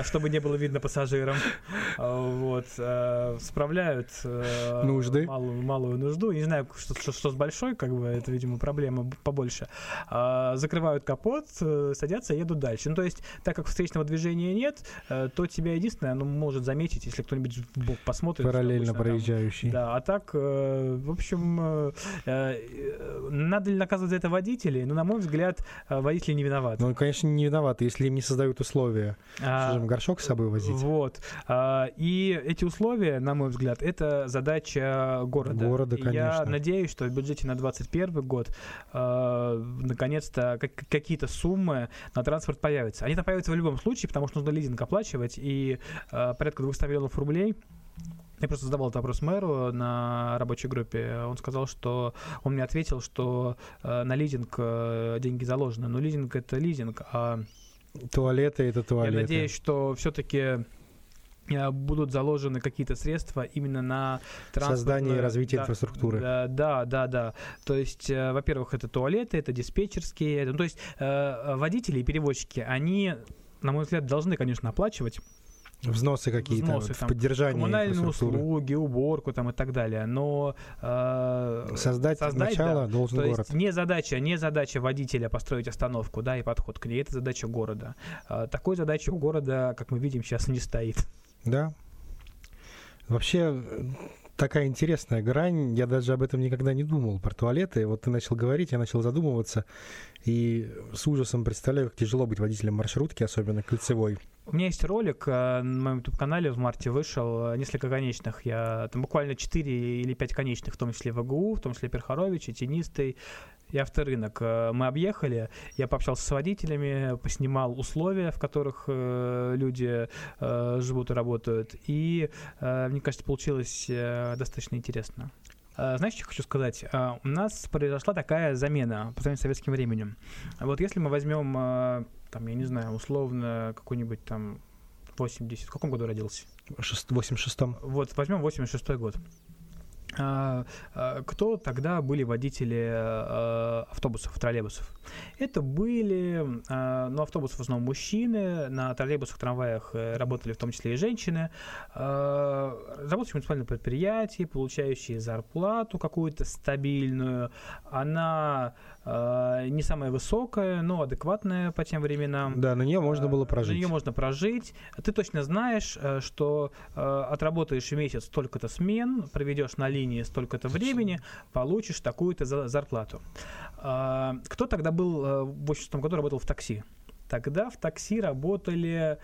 чтобы не было видно пассажирам. Э, Вот. э, Справляют Нужды. Малую, малую нужду. Не знаю, что, что- что с большой, как бы, это, видимо, проблема побольше. А, Закрывают капот, э, садятся и едут дальше. Ну, то есть, так как встречного движения нет, э, то тебя единственное, оно может заметить, если кто-нибудь в бок посмотрит. Параллельно обычно там- проезжающий. да, а так, э, в общем, надо ли наказывать за это водителей? Ну, на мой взгляд, водители не виноваты. Ну, конечно, не виноваты, если им не создают условия. А, же им горшок с собой возить? Вот. А, И эти условия, на мой взгляд, это задача города. Города, И Я конечно. надеюсь, что в бюджете на 2021 год а, наконец-то как- какие-то суммы на транспорт появятся. Они там появятся в любом случае, потому что нужно лизинг оплачивать, и а, порядка 200 миллионов рублей я просто задавал этот вопрос мэру на рабочей группе. Он сказал, что он мне ответил, что э, на лизинг э, деньги заложены. Но лизинг это лизинг, а Туалеты это туалеты. я надеюсь, что все-таки будут заложены какие-то средства именно на транспортное- Создание и развитие да, инфраструктуры. Да, да, да, да. То есть, э, во-первых, это туалеты, это диспетчерские. это- ну, то есть э, водители и перевозчики, они, на мой взгляд, должны, конечно, оплачивать Взносы какие-то Взносы вот, там, поддержание коммунальные услуги, уборку там и так далее. Но э, Создать, создать, сначала да. должен то город. есть не задача, не задача водителя построить остановку, да, и подход к ней, это задача города. А, Такой задачи у города, как мы видим, сейчас не стоит. Да. Вообще, э, такая интересная грань. Я даже об этом никогда не думал, про туалеты. Вот ты начал говорить, я начал задумываться. И с ужасом представляю, как тяжело быть водителем маршрутки, особенно кольцевой. У меня есть ролик э, на моем YouTube-канале в марте вышел, несколько конечных. Я там буквально 4 или 5 конечных, в том числе ВГУ, в том числе Перхарович, и Тенистый, и Авторынок. Э, Мы объехали, я пообщался с водителями, поснимал условия, в которых э, люди э, живут и работают. И, э, мне кажется, получилось э, достаточно интересно. Знаешь, что хочу сказать? У нас произошла такая замена по сравнению с советским временем. Вот если мы возьмем, там, я не знаю, условно, какой-нибудь там 80... В каком году родился? Шест- В 86-м. Вот, возьмем 86 год. А, а, Кто тогда были водители э, автобусов, троллейбусов? Это были, ну, автобусы в основном мужчины, на троллейбусах, трамваях э, работали в том числе и женщины, работающие в муниципальном предприятии, получающие зарплату какую-то стабильную. Она не самая высокая, но адекватная по тем временам. Да, на нее можно было Э, прожить. На нее можно прожить. Ты точно знаешь, э, что э, отработаешь месяц столько-то смен, проведешь на линии столько-то времени, получишь такую-то за- зарплату. Кто тогда был э, в 86 году работал в такси? Тогда в такси работали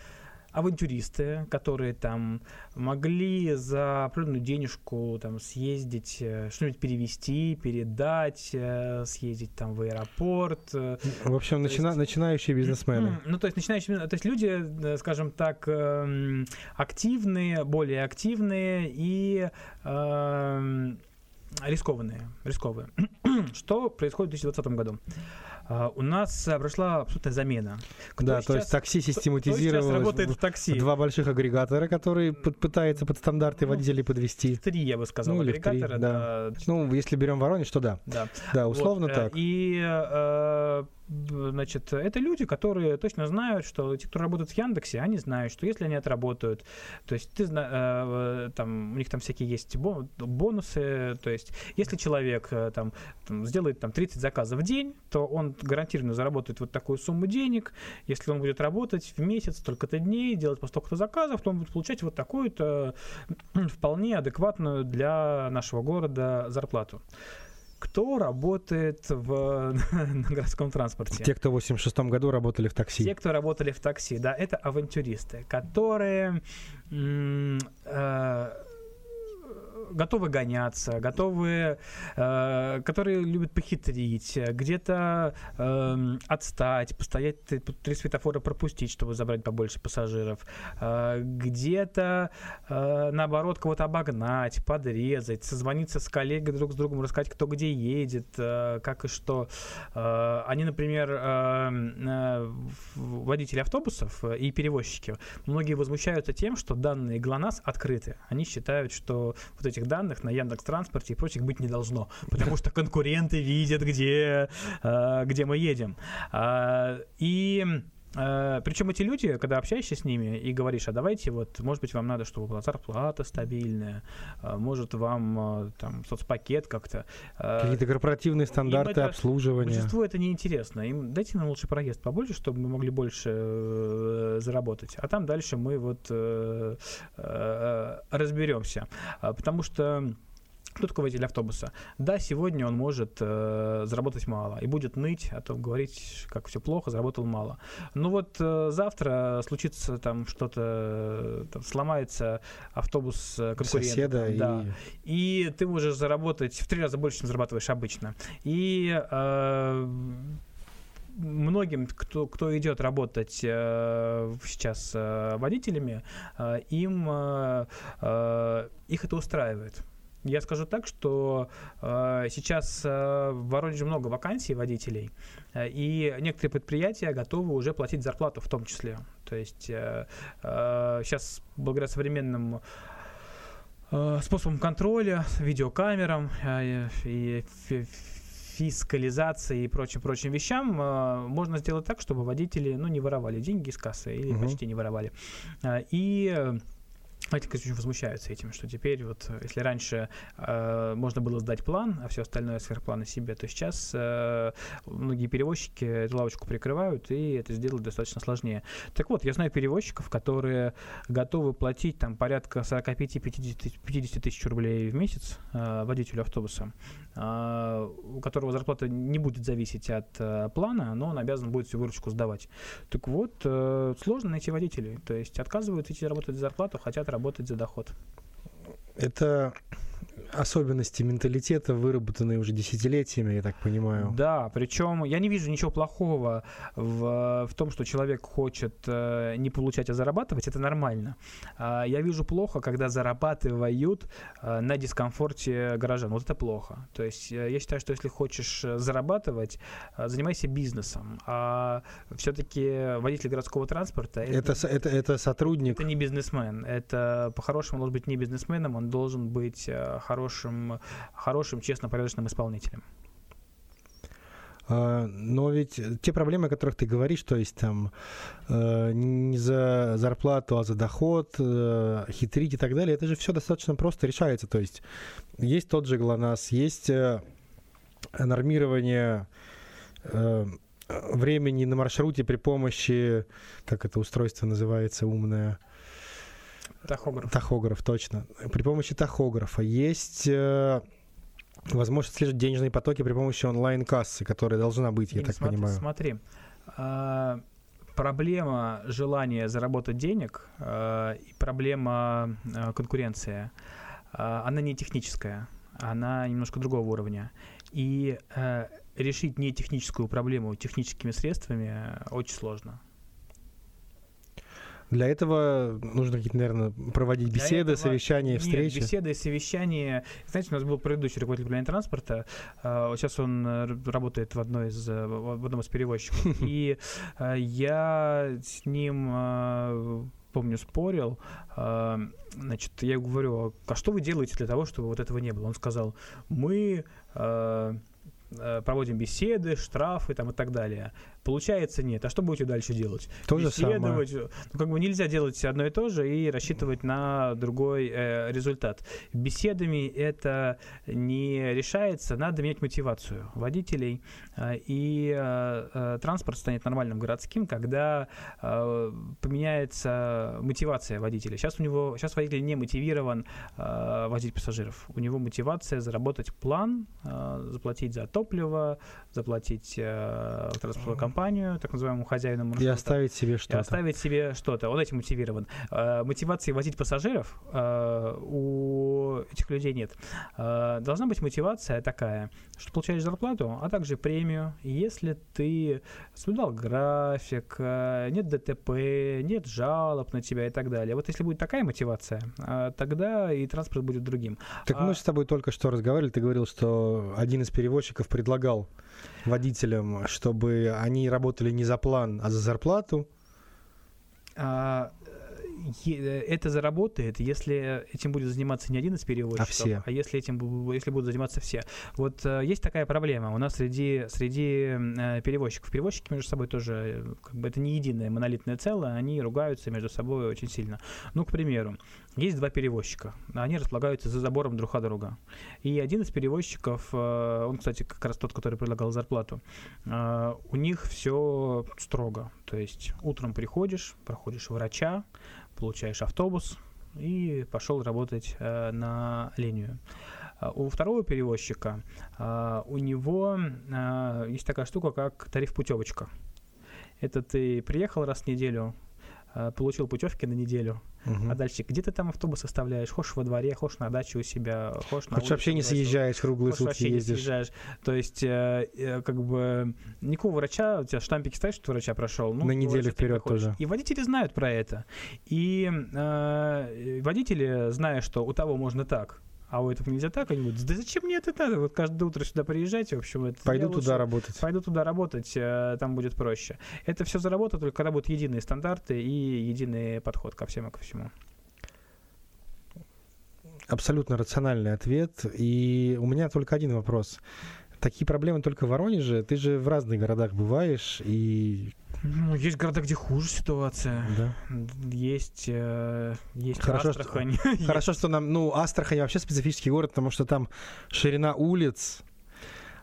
авантюристы, которые там могли за определенную денежку там съездить, э, что-нибудь перевести, передать, э, съездить там в аэропорт, э, В общем, То есть- начина- начинающие бизнесмены. Ну, то есть начинающие, то есть люди, скажем так, эм, активные, более активные и эм, рискованные, рисковые. *clears throat* Что происходит в 2020 году? А, У нас э, прошла абсолютная замена. Кто Да, то сейчас- есть такси кто- кто систематизировалось работает в- такси? Два больших агрегатора, которые под- пытаются под стандарты Ну, водителей подвести. Три, я бы сказал, Ну, в три, агрегатора. да. да. Ну, если берем Воронеж, то да. Да. Да, Вот, условно э, так. И, э, значит, это люди, которые точно знают, что те, кто работает в Яндексе, они знают, что если они отработают, то есть ты э, там у них там всякие есть бо- бонусы, то есть если человек э, там, там сделает там 30 заказов в день, то он гарантированно заработает вот такую сумму денег. Если он будет работать в месяц столько-то дней, делать по столько-то заказов, то он будет получать вот такую-то вполне адекватную для нашего города зарплату. Кто работает в, *laughs* на городском транспорте? Те, кто в 86 году работали в такси. Те, кто работали в такси, да, это авантюристы, которые м, э, готовы гоняться, готовы, э, которые любят похитрить, э, где-то эм, отстать, постоять, три светофора пропустить, чтобы забрать побольше пассажиров, э, где-то э, наоборот кого-то обогнать, подрезать, созвониться с коллегой друг с другом, рассказать, кто где едет, э, как и что. Э, Они, например, э, э, водители автобусов э, и перевозчики, многие возмущаются тем, что данные ГЛОНАСС открыты. Они считают, что вот этих данных на Яндекс Транспорте и прочих быть не должно, потому что конкуренты видят, где, э, где мы едем. А, И причем эти люди, когда общаешься с ними и говоришь, а давайте вот, может быть, вам надо, чтобы была зарплата стабильная, а, может, вам э, там соцпакет как-то. э, Какие-то корпоративные стандарты это обслуживания. Большинству это неинтересно. Им дайте нам лучше проезд побольше, чтобы мы могли больше э, заработать. А там дальше мы вот э, э, разберемся. А, Потому что кто такой водитель автобуса? Да, сегодня он может э, заработать мало и будет ныть, а то говорить, как все плохо, заработал мало. Ну вот э, завтра случится там что-то, там, сломается автобус э, конкурента. соседа да и и ты можешь заработать в три раза больше, чем зарабатываешь обычно. И э, многим, кто, кто идет работать э, сейчас э, водителями, э, им э, э, их это устраивает. Я скажу так, что э, сейчас э, в Воронеже много вакансий водителей, э, и некоторые предприятия готовы уже платить зарплату в том числе. То есть э, э, сейчас благодаря современным э, способам контроля, видеокамерам э, и фи- фискализации и прочим-прочим вещам э, можно сделать так, чтобы водители ну, не воровали деньги из кассы или Мгм. почти не воровали. Э, И конечно, очень возмущаются этим, что теперь вот, э, если раньше э, можно было сдать план, а все остальное сверхпланы себе, то сейчас э, многие перевозчики эту лавочку прикрывают, и это сделать достаточно сложнее. Так вот, я знаю перевозчиков, которые готовы платить там порядка 45-50 тысяч рублей в месяц э, водителю автобуса, э, у которого зарплата не будет зависеть от э, плана, но он обязан будет всю выручку сдавать. Так вот, э, сложно найти водителей. То есть отказывают идти работать за зарплату, хотят работать за доход. это особенности менталитета, выработанные уже десятилетиями, я так понимаю. Да, причем я не вижу ничего плохого в, в том, что человек хочет э, не получать, а зарабатывать, это нормально. А я вижу плохо, когда зарабатывают э, на дискомфорте горожан. Вот это плохо. То есть э, я считаю, что если хочешь э, зарабатывать, э, занимайся бизнесом. А все-таки водитель городского транспорта Это, с- это, это сотрудник. это не бизнесмен. Это по-хорошему должен быть не бизнесменом, он должен быть э, хорошим, хорошим, честно порядочным исполнителем. А, Но ведь те проблемы, о которых ты говоришь, то есть там э, не за зарплату, а за доход, э, хитрить и так далее, это же все достаточно просто решается. То есть есть тот же ГЛОНАСС, есть э, нормирование времени на маршруте при помощи, как это устройство называется, умное? Тахограф. Тахограф, точно. При помощи тахографа есть э, возможность слежать денежные потоки при помощи онлайн-кассы, которая должна быть, я Дим, так смотри, понимаю. Смотри, а, проблема желания заработать денег а, и проблема а, конкуренции, она не техническая, она немножко другого уровня. И решить не техническую проблему техническими средствами очень сложно. Для этого нужно какие-то, наверное, проводить Для беседы, этого- совещания, Нет, встречи. беседы, совещания. Знаете, у нас был предыдущий руководитель управления транспорта. а, Сейчас он э, работает в, одной из, э, в одном из перевозчиков. *laughs* И э, я с ним помню, спорил, а, значит, я говорю, а что вы делаете для того, чтобы вот этого не было? Он сказал, мы а, проводим беседы, штрафы там и так далее. Получается нет. А что будете дальше делать? То же самое. Ну, как бы нельзя делать одно и то же и рассчитывать на другой э, результат. Беседами это не решается, надо менять мотивацию водителей. э, и э, э, транспорт станет нормальным городским, когда э, поменяется мотивация водителя. Сейчас у него, сейчас водитель не мотивирован э, возить пассажиров. У него мотивация заработать план, э, заплатить за топливо, заплатить э, транспортную компанию, так называемому хозяину И маршрута. оставить себе И что-то. оставить себе что-то. Он этим мотивирован. Э, мотивации возить пассажиров э, у этих людей нет. Э, должна быть мотивация такая, что получаешь зарплату, а также премию. Если ты соблюдал график, нет ДТП, нет жалоб на тебя и так далее. Вот если будет такая мотивация, тогда и транспорт будет другим. Так А- мы с тобой только что разговаривали, ты говорил, что один из перевозчиков предлагал водителям, чтобы они работали не за план, а за зарплату. А, это заработает, если этим будет заниматься не один из перевозчиков, А все. если этим если будут заниматься все. Вот э, есть такая проблема у нас среди среди э, перевозчиков. Перевозчики между собой тоже э, как бы это не единое монолитное целое, они ругаются между собой очень сильно. Ну, к примеру, есть два перевозчика, они располагаются за забором друг от друга. И один из перевозчиков, э, он, кстати, как раз тот, который предлагал зарплату, у них все строго. То есть утром приходишь, проходишь врача, получаешь автобус и пошел работать э, на линию. А У второго перевозчика а, у него а, есть такая штука, как тариф путевочка. Это ты приехал раз в неделю, получил путевки на неделю, Мгм. а дальше где ты там автобус оставляешь? Хочешь во дворе, хочешь на даче у себя, хочешь на Хочешь улице вообще не съезжаешь, круглые сутки вообще не ездишь. съезжаешь. То есть, э, э, как бы, никакого врача, у тебя штампики стоят, что врача прошел. Ну, На неделю вперед тоже. И водители знают про это. И э, водители, зная, что у того можно так, а у этого нельзя так, они говорят, да зачем мне это надо? Вот каждое утро сюда приезжайте, в общем, это Пойду я лучше туда работать. Пойду туда работать, э, там будет проще. Это все заработает только когда будут единые стандарты и единый подход ко всем и ко всему. Абсолютно рациональный ответ. И у меня только один вопрос. Такие проблемы только в Воронеже. Ты же в разных городах бываешь, и Ну, есть города, где хуже ситуация. да. Есть, э, есть Хорошо, что- Астрахань. *laughs* *laughs* Хорошо, что нам, ну, Астрахань вообще специфический город, потому что там ширина улиц,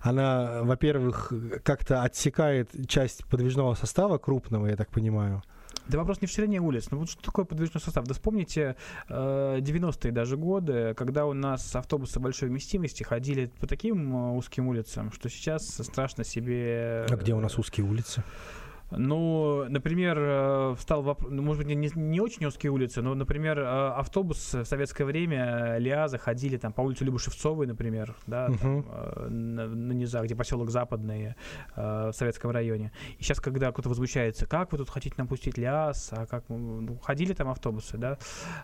она, во-первых, как-то отсекает часть подвижного состава крупного, я так понимаю. Да вопрос не в ширине улиц. Ну вот что такое подвижной состав? Да вспомните э, 90-е даже годы, когда у нас автобусы большой вместимости ходили по таким э, узким улицам, что сейчас страшно себе... А где у нас узкие улицы? Ну, например, э, встал вопрос, ну, может быть, не, не очень узкие улицы, но, например, э, автобус в советское время э, Лиаза ходили там по улице Любышевцовой, например, да, там, Мгм. э, на, на низах, где поселок Западный в советском районе. И сейчас, когда кто-то возмущается, как вы тут хотите нам пустить Лиаз, а как ну, ходили там автобусы, да,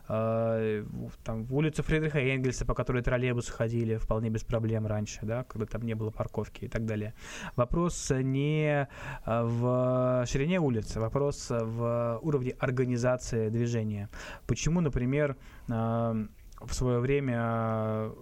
в- там в улицу Фридриха Энгельса, по которой троллейбусы ходили вполне без проблем раньше, да, когда там не было парковки и так далее. Вопрос не э, в ширине улицы, вопрос в уровне организации движения. Почему, например, э, в свое время э,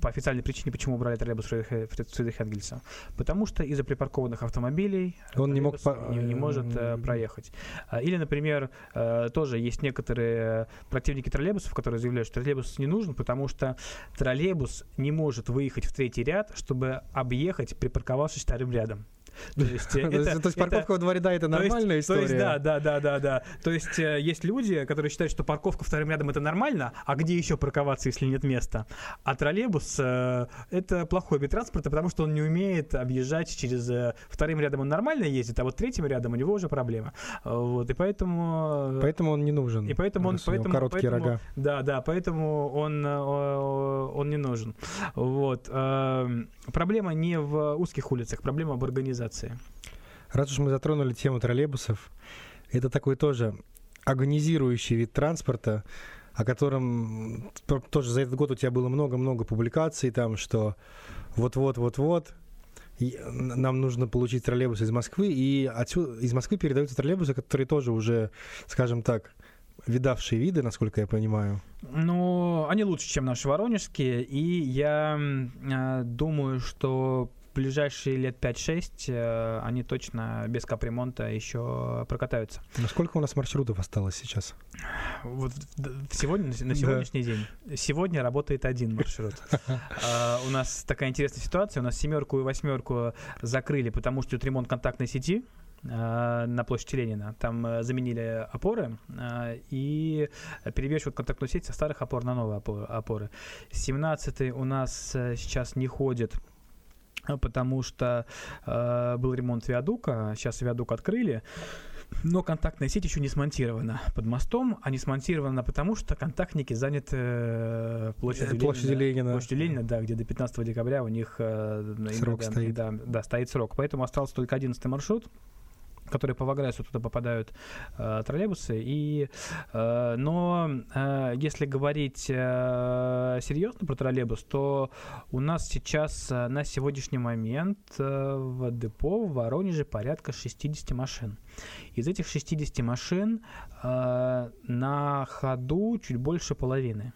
по официальной причине, почему убрали троллейбус Фридриха Энгельса. Потому что из-за припаркованных автомобилей он не, мог по... не, не может э, проехать. А, или, например, э, тоже есть некоторые противники троллейбусов, которые заявляют, что троллейбус не нужен, потому что троллейбус не может выехать в третий ряд, чтобы объехать, припарковавшись вторым рядом. То *laughs* есть, это, то есть парковка во дворе, да, это нормальная история. То есть, да, да, да, да, да. То есть э, есть люди, которые считают, что парковка вторым рядом это нормально, а где еще парковаться, если нет места? А троллейбус э, это плохой вид транспорта, потому что он не умеет объезжать через э, вторым рядом он нормально ездит, а вот третьим рядом у него уже проблема. Вот и поэтому. Поэтому он не нужен. И поэтому он, поэтому, короткие поэтому, рога. Да, да, поэтому он он не нужен. Вот проблема не в узких улицах, проблема в организации организации. Раз уж мы затронули тему троллейбусов, это такой тоже агонизирующий вид транспорта, о котором тоже за этот год у тебя было много-много публикаций, там, что вот-вот-вот-вот, нам нужно получить троллейбус из Москвы, и отсюда, из Москвы передаются троллейбусы, которые тоже уже, скажем так, видавшие виды, насколько я понимаю. Ну, они лучше, чем наши воронежские, и я э, думаю, что ближайшие лет 5-6 э, они точно без капремонта еще прокатаются. Насколько у нас маршрутов осталось сейчас? Вот сегодня, на сегодняшний да. день. Сегодня работает один маршрут. *laughs* А, у нас такая интересная ситуация. У нас семерку и восьмерку закрыли, потому что идет ремонт контактной сети э, на площади Ленина. Там э, заменили опоры и перевешивают контактную сеть со старых опор на новые опоры. 17 у нас сейчас не ходит потому что э, был ремонт виадука, сейчас виадук открыли, но контактная сеть еще не смонтирована под мостом, а не смонтирована потому, что контактники заняты э, площадью, площадью Ленина, Ленина. Площадью Ленина, да, где до 15 декабря у них э, срок иногда, стоит. Да, да, стоит срок. Поэтому остался только 11 маршрут которые по Ваграйсу туда попадают э, троллейбусы. И, э, но э, если говорить э, серьезно про троллейбус, то у нас сейчас э, на сегодняшний момент э, в депо в Воронеже порядка 60 машин. Из этих 60 машин э, на ходу чуть больше половины.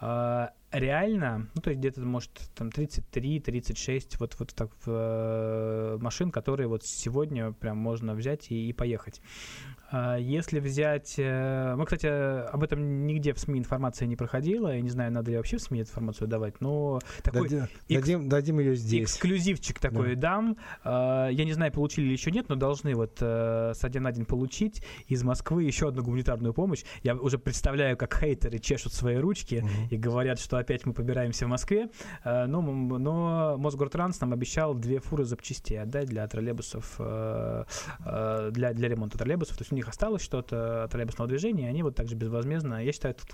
Э, реально, ну, то есть где-то, может, там 33-36 вот, вот так э, машин, которые вот сегодня прям можно взять и, и поехать. А если взять... Э, мы, кстати, об этом нигде в СМИ информация не проходила. Я не знаю, надо ли вообще в СМИ информацию давать, но такой... Дадим, экс... дадим, дадим ее здесь. Эксклюзивчик такой да. дам. А, я не знаю, получили или еще нет, но должны вот э, с один на день получить из Москвы еще одну гуманитарную помощь. Я уже представляю, как хейтеры чешут свои ручки угу. и говорят, что опять мы побираемся в Москве. А, но, но Мосгортранс нам обещал две фуры запчастей отдать для троллейбусов, э, для, для ремонта троллейбусов. То есть у них осталось что-то от троллейбусного движения, и они вот также безвозмездно, я считаю, это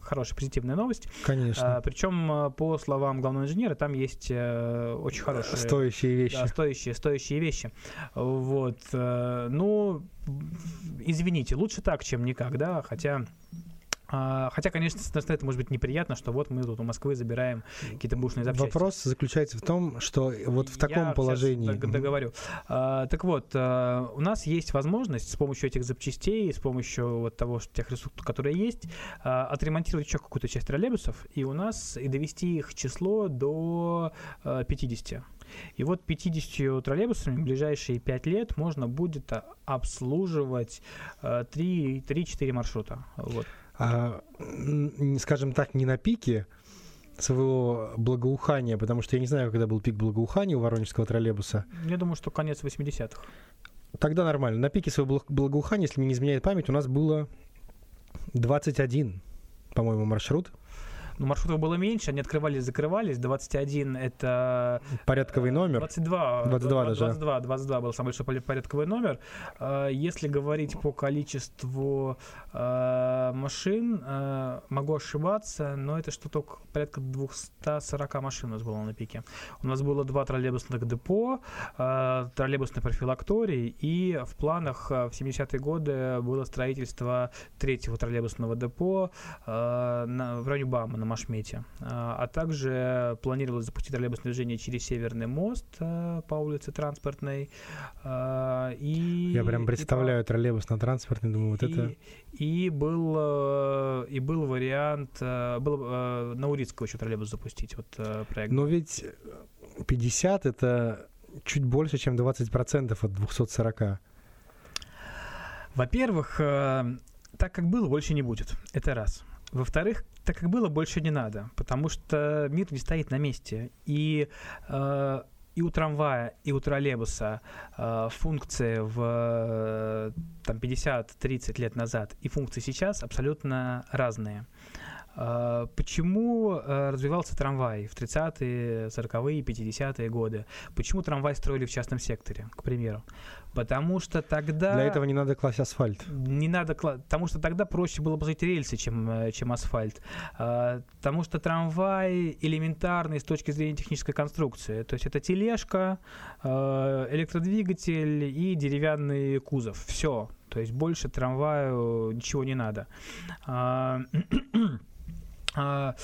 хорошая позитивная новость. Конечно. А, причем, а, по словам главного инженера, там есть а, очень хорошие... Стоящие вещи. Да, стоящие, стоящие вещи. Вот. А, ну, извините, лучше так, чем никак, да, хотя... А, хотя, конечно, это может быть неприятно, что вот мы тут у Москвы забираем какие-то бушные запчасти. Вопрос заключается в том, что вот в таком Я положении... Я договорю. А, так вот, а, у нас есть возможность с помощью этих запчастей, с помощью вот того, что тех ресурсов, которые есть, а, отремонтировать еще какую-то часть троллейбусов, и у нас и довести их число до а, 50. И вот 50 троллейбусами в ближайшие 5 лет можно будет обслуживать 3-4 маршрута. Вот скажем так, не на пике своего благоухания, потому что я не знаю, когда был пик благоухания у воронежского троллейбуса. Я думаю, что конец 80-х. Тогда нормально. На пике своего благоухания, если мне не изменяет память, у нас было 21, по-моему, маршрут ну, маршрутов было меньше, они открывались, закрывались. 21 это... Порядковый номер? 22. 22 даже. 22, 22 был самый большой порядковый номер. А, если говорить по количеству а, машин, а, могу ошибаться, но это что-то порядка 240 машин у нас было на пике. У нас было два троллейбусных депо, троллейбусный профилакторий, и в планах в 70-е годы было строительство третьего троллейбусного депо в районе БАМа на Машмете. А, а также планировалось запустить троллейбусное движение через Северный мост а, по улице Транспортной. А, и, Я прям представляю и, троллейбус на Транспортной, думаю, вот и, это... И был, э, и был вариант, э, был э, на Урицкого еще троллейбус запустить, вот проект. Но ведь 50 это чуть больше, чем 20% от 240. Во-первых, так как было, больше не будет. Это раз. Во-вторых, так как было, больше не надо, потому что мир не стоит на месте. И э, и у трамвая, и у троллейбуса э, функции в э, там, 50-30 лет назад и функции сейчас абсолютно разные. А, почему э, развивался трамвай в 30-е, 40-е, 50-е годы? Почему трамвай строили в частном секторе, к примеру? Потому что тогда... Для этого не надо класть асфальт. Не надо класть... Потому что тогда проще было положить рельсы, чем, э, чем асфальт. А, потому что трамвай элементарный с точки зрения технической конструкции. То есть это тележка, э, электродвигатель и деревянный кузов. Все. То есть больше трамваю ничего не надо. *clears throat* А,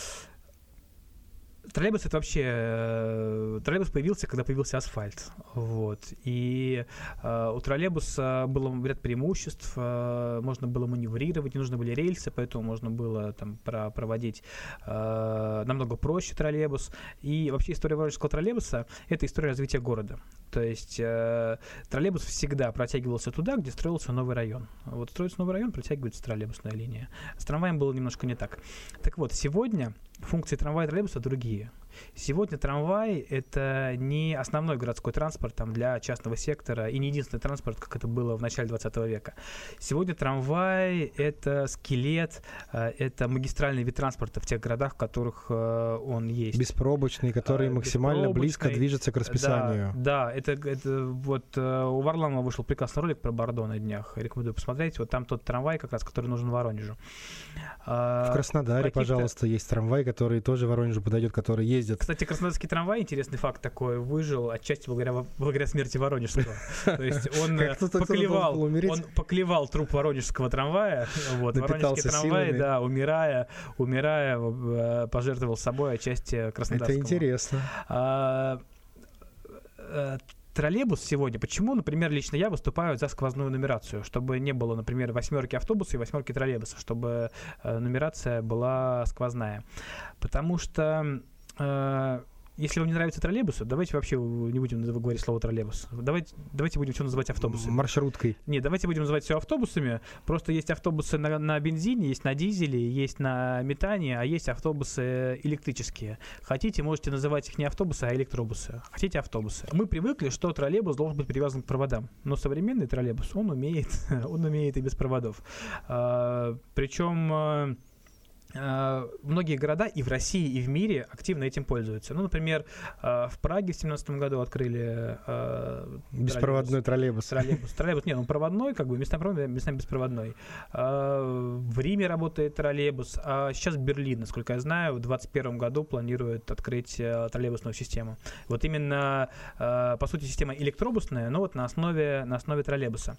троллейбус это вообще э, троллейбус появился, когда появился асфальт, вот. И э, у троллейбуса было ряд преимуществ, э, можно было маневрировать, не нужны были рельсы, поэтому можно было там про проводить э, намного проще троллейбус. И вообще история воронежского троллейбуса это история развития города. То есть э, троллейбус всегда протягивался туда, где строился новый район. Вот строится новый район, протягивается троллейбусная линия. С трамваем было немножко не так. Так вот, сегодня функции трамвая и троллейбуса другие. Сегодня трамвай – это не основной городской транспорт там, для частного сектора и не единственный транспорт, как это было в начале 20 века. Сегодня трамвай – это скелет, э, это магистральный вид транспорта в тех городах, в которых э, он есть. Беспробочный, который э, максимально близко движется к расписанию. Да, да это, это вот у Варламова вышел прекрасный ролик про Бордо на днях. Рекомендую посмотреть. Вот там тот трамвай, как раз, который нужен Воронежу. В Краснодаре, пожалуйста, есть трамвай, который тоже Воронежу подойдет, который ездит. Кстати, краснодарский трамвай, интересный факт такой, выжил отчасти благодаря, благодаря смерти Воронежского. То есть *laughs* он поклевал, он поклевал труп воронежского трамвая. Вот, воронежский трамвай, да, умирая, умирая, э, пожертвовал собой отчасти краснодарского. Это интересно. А, э, троллейбус сегодня, почему, например, лично я выступаю за сквозную нумерацию, чтобы не было, например, восьмерки автобуса и восьмерки троллейбуса, чтобы э, нумерация была сквозная. Потому что э, если вам не нравятся троллейбусы, давайте вообще не будем говорить слово троллейбус. Давайте, давайте будем все называть автобусами. Маршруткой. Нет, давайте будем называть все автобусами. Просто есть автобусы на, на бензине, есть на дизеле, есть на метане, а есть автобусы электрические. Хотите, можете называть их не автобусы, а электробусы. Хотите автобусы. Мы привыкли, что троллейбус должен быть привязан к проводам. Но современный троллейбус, он умеет, *laughs* он умеет и без проводов. А, причем а, Э, многие города и в России, и в мире активно этим пользуются. Ну, например, э, в Праге в 2017 году открыли э, беспроводной троллейбус. Троллейбус, троллейбус нет, он проводной, как бы местами проводной, местами беспроводной. В Риме работает троллейбус, а сейчас Берлин, насколько я знаю, в 2021 году планирует открыть троллейбусную систему. Вот именно, по сути, система электробусная, но вот на основе, на основе троллейбуса.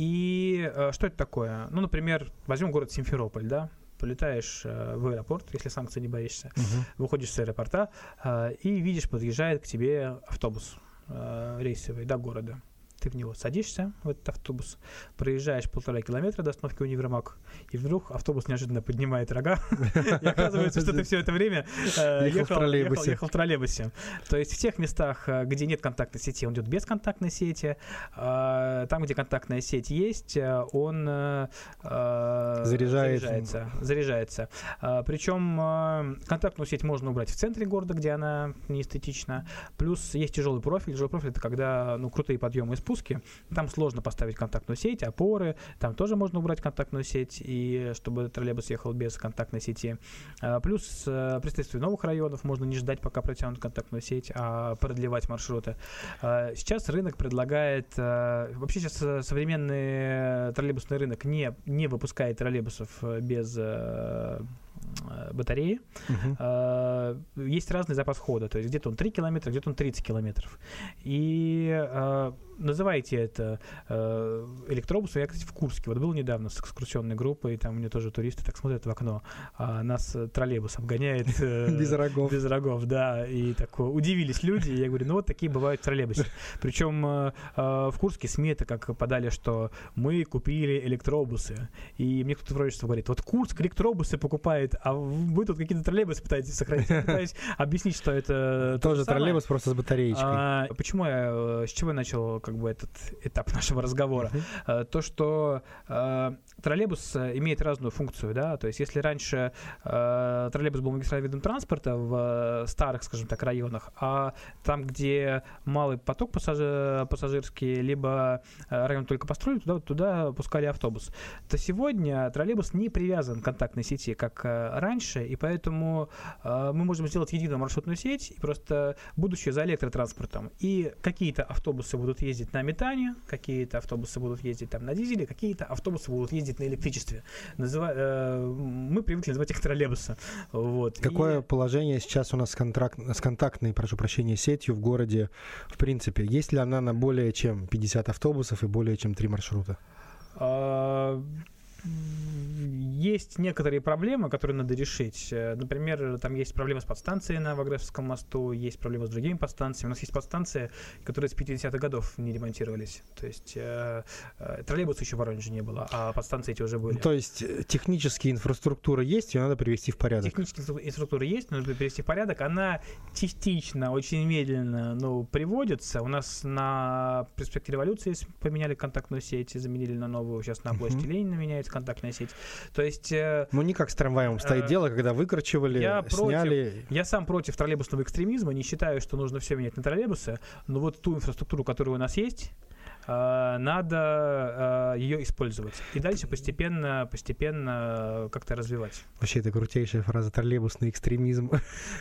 И э, что это такое? Ну, например, возьмем город Симферополь, да, полетаешь э, в аэропорт, если санкций не боишься, uh-huh. выходишь с аэропорта э, и видишь, подъезжает к тебе автобус э, рейсовый до города ты в него садишься, в этот автобус, проезжаешь полтора километра до остановки Универмаг, и вдруг автобус неожиданно поднимает рога, *laughs* и оказывается, что ты все это время э, ехал в троллейбусе. То есть в тех местах, э, где нет контактной сети, он идет без контактной сети, а там, где контактная сеть есть, э, он заряжается. Заряжается. А, Причем контактную сеть можно убрать в центре города, где она не эстетична. Плюс есть тяжелый профиль. Тяжелый профиль это когда ну, крутые подъемы и спуски. Там сложно поставить контактную сеть, опоры. Там тоже можно убрать контактную сеть, и чтобы троллейбус ехал без контактной сети. А, плюс э, при строительстве новых районов можно не ждать, пока протянут контактную сеть, а продлевать маршруты. А, сейчас рынок предлагает... Э, вообще сейчас э, современный троллейбусный рынок не, не выпускает троллейбусов без батареи. Угу. Есть разный запас хода, то есть где-то он 3 километра, где-то он 30 километров. И называйте это э, электробусом. Я, кстати, в Курске. Вот был недавно с экскурсионной группой, там у меня тоже туристы так смотрят в окно, а нас троллейбус обгоняет. Э, *laughs* без рогов. Без рогов, да. И так удивились люди. я говорю, ну вот такие бывают троллейбусы. Причем э, э, в Курске СМИ это как подали, что мы купили электробусы. И мне кто-то вроде говорит, вот Курск электробусы покупает, а вы тут какие-то троллейбусы пытаетесь сохранить. Я пытаюсь объяснить, что это Тоже троллейбус, просто с батареечкой. А, почему я, э, с чего я начал как бы этот этап нашего разговора. Uh-huh. То, что э, троллейбус э, имеет разную функцию, да, то есть если раньше э, троллейбус был магистральным видом транспорта в старых, скажем так, районах, а там, где малый поток пассажир, пассажирский, либо район только построили, туда, туда пускали автобус, то сегодня троллейбус не привязан к контактной сети, как раньше, и поэтому мы можем сделать единую маршрутную сеть, и просто будущее за электротранспортом. И какие-то автобусы будут ездить ездить на метане, какие-то автобусы будут ездить там на дизеле, какие-то автобусы будут ездить на электричестве. Называ... Э, мы привыкли называть их троллейбусы. Вот. Какое И... положение сейчас у нас с, контракт... с контактной, прошу прощения, сетью в городе в принципе? Есть ли она на более чем 50 автобусов и более чем 3 маршрута? А, есть некоторые проблемы, которые надо решить. Э, например, там есть проблема с подстанцией на Вагревском мосту, есть проблема с другими подстанциями. У нас есть подстанции, которые с 50-х годов не ремонтировались. То есть э, э, троллейбуса еще в Воронеже не было, а подстанции эти уже были. То есть э, технические инфраструктура есть, ее надо привести в порядок? Техническая инфраструктура есть, но надо привести в порядок. Она частично, очень медленно ну, приводится. У нас на перспективе революции поменяли контактную сеть, заменили на новую. Сейчас на площади uh-huh. Ленина меняется контактная сеть. То есть... Э, ну, не как с трамваем стоит э, дело, когда выкручивали, я сняли... Против, я сам против троллейбусного экстремизма, не считаю, что нужно все менять на троллейбусы, но вот ту инфраструктуру, которая у нас есть, Э, надо э, ее использовать. И дальше постепенно, постепенно как-то развивать. Вообще, это крутейшая фраза троллейбусный экстремизм.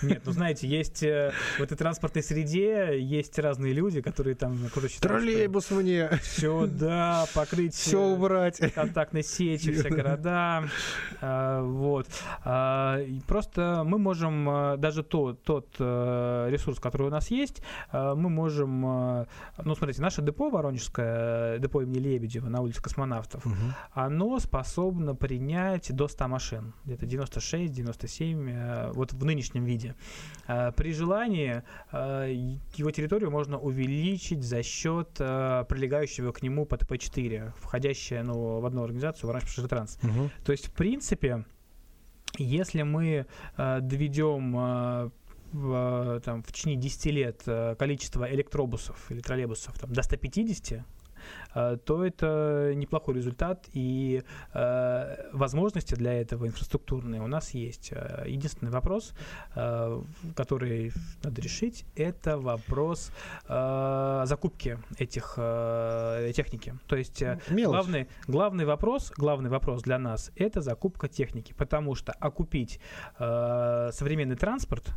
Нет, ну знаете, есть э, в этой транспортной среде есть разные люди, которые там считают, Троллейбус мне! Все, да, покрыть все убрать. контактной сети, все города. Вот. Просто мы можем даже тот, тот ресурс, который у нас есть, мы можем, ну, смотрите, наше депо Воронеж Московское э, депо имени Лебедева на улице космонавтов, угу. оно способно принять до 100 машин, где-то 96-97, э, вот в нынешнем виде. Э, при желании его территорию можно увеличить за счет прилегающего к нему ПТП-4, входящая ну, в одну организацию Воронеж Пассажиртранс. Угу. То есть, в принципе, если мы э, доведем э, в, там, в течение 10 лет э, количество электробусов или троллейбусов там, до 150, Э, то это неплохой результат, и э, возможности для этого инфраструктурные у нас есть. Э, единственный вопрос, который надо решить, это вопрос закупки этих техники. То есть главный, главный вопрос, главный вопрос для нас это закупка техники, потому что окупить современный транспорт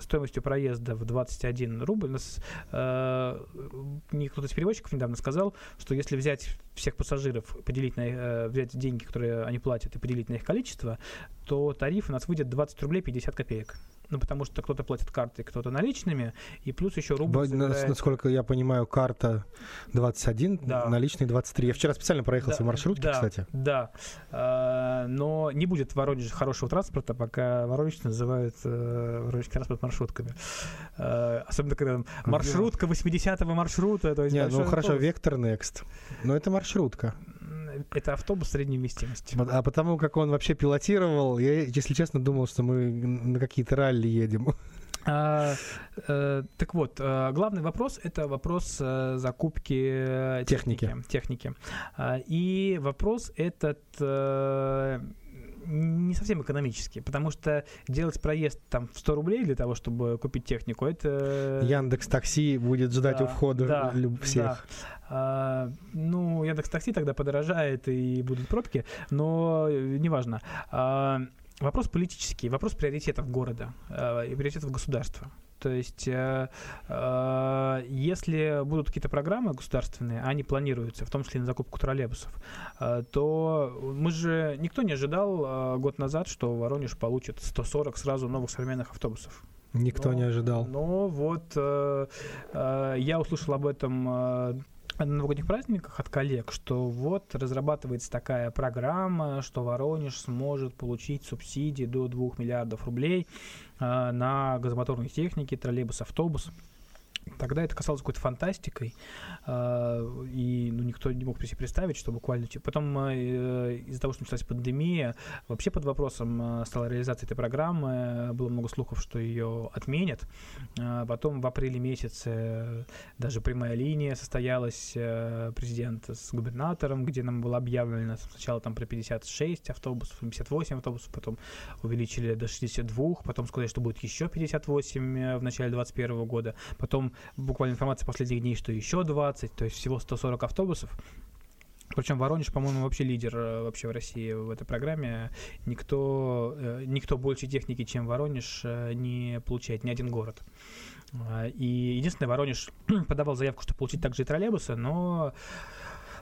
стоимостью проезда в 21 рубль, нас кто-то из перевозчиков недавно сказал, что если взять всех пассажиров, поделить на, э, взять деньги, которые они платят, и поделить на их количество, то тариф у нас выйдет 20 рублей 50 копеек ну, потому что кто-то платит картой, кто-то наличными, и плюс еще рубль забирает... Насколько я понимаю, карта 21, да. наличные 23. Я вчера специально проехал да, в маршрутке, да, кстати. Да, а, но не будет в Воронеже хорошего транспорта, пока Воронеж называют э, Воронежский транспорт маршрутками. А, особенно, когда маршрутка 80-го маршрута. То есть Не, ну хорошо, Вектор Next. Но это маршрутка это автобус средней вместимости. А потому как он вообще пилотировал, я, если честно, думал, что мы на какие-то ралли едем. А, э, так вот, э, главный вопрос это вопрос э, закупки техники. Техники. техники. А, и вопрос этот э, не совсем экономический, потому что делать проезд там в 100 рублей для того, чтобы купить технику, это... Яндекс Такси будет ждать да, у входа да, всех. Да. А, ну, Яндекс Такси тогда подорожает и будут пробки, но неважно. А, вопрос политический, вопрос приоритетов города э, и приоритетов государства. То есть, э, э, если будут какие-то программы государственные, они планируются, в том числе на закупку троллейбусов, э, то мы же никто не ожидал э, год назад, что Воронеж получит 140 сразу новых современных автобусов. Никто но, не ожидал. Но вот э, э, я услышал об этом э, на новогодних праздниках от коллег, что вот разрабатывается такая программа, что Воронеж сможет получить субсидии до 2 миллиардов рублей э, на газомоторные техники, троллейбус, автобус. Тогда это касалось какой-то фантастикой, э, и ну, никто не мог себе представить, что буквально... Потом э, из-за того, что началась пандемия, вообще под вопросом э, стала реализация этой программы, было много слухов, что ее отменят. Потом в апреле месяце даже прямая линия состоялась э, президента с губернатором, где нам было объявлено сначала там про 56 автобусов, 58 автобусов, потом увеличили до 62, потом сказали, что будет еще 58 э, в начале 2021 года, потом буквально информация последних дней, что еще 20, то есть всего 140 автобусов. Причем Воронеж, по-моему, вообще лидер э, вообще в России в этой программе. Никто, э, никто больше техники, чем Воронеж, э, не получает, ни один город. И единственное, Воронеж *clears throat* подавал заявку, чтобы получить также и троллейбусы, но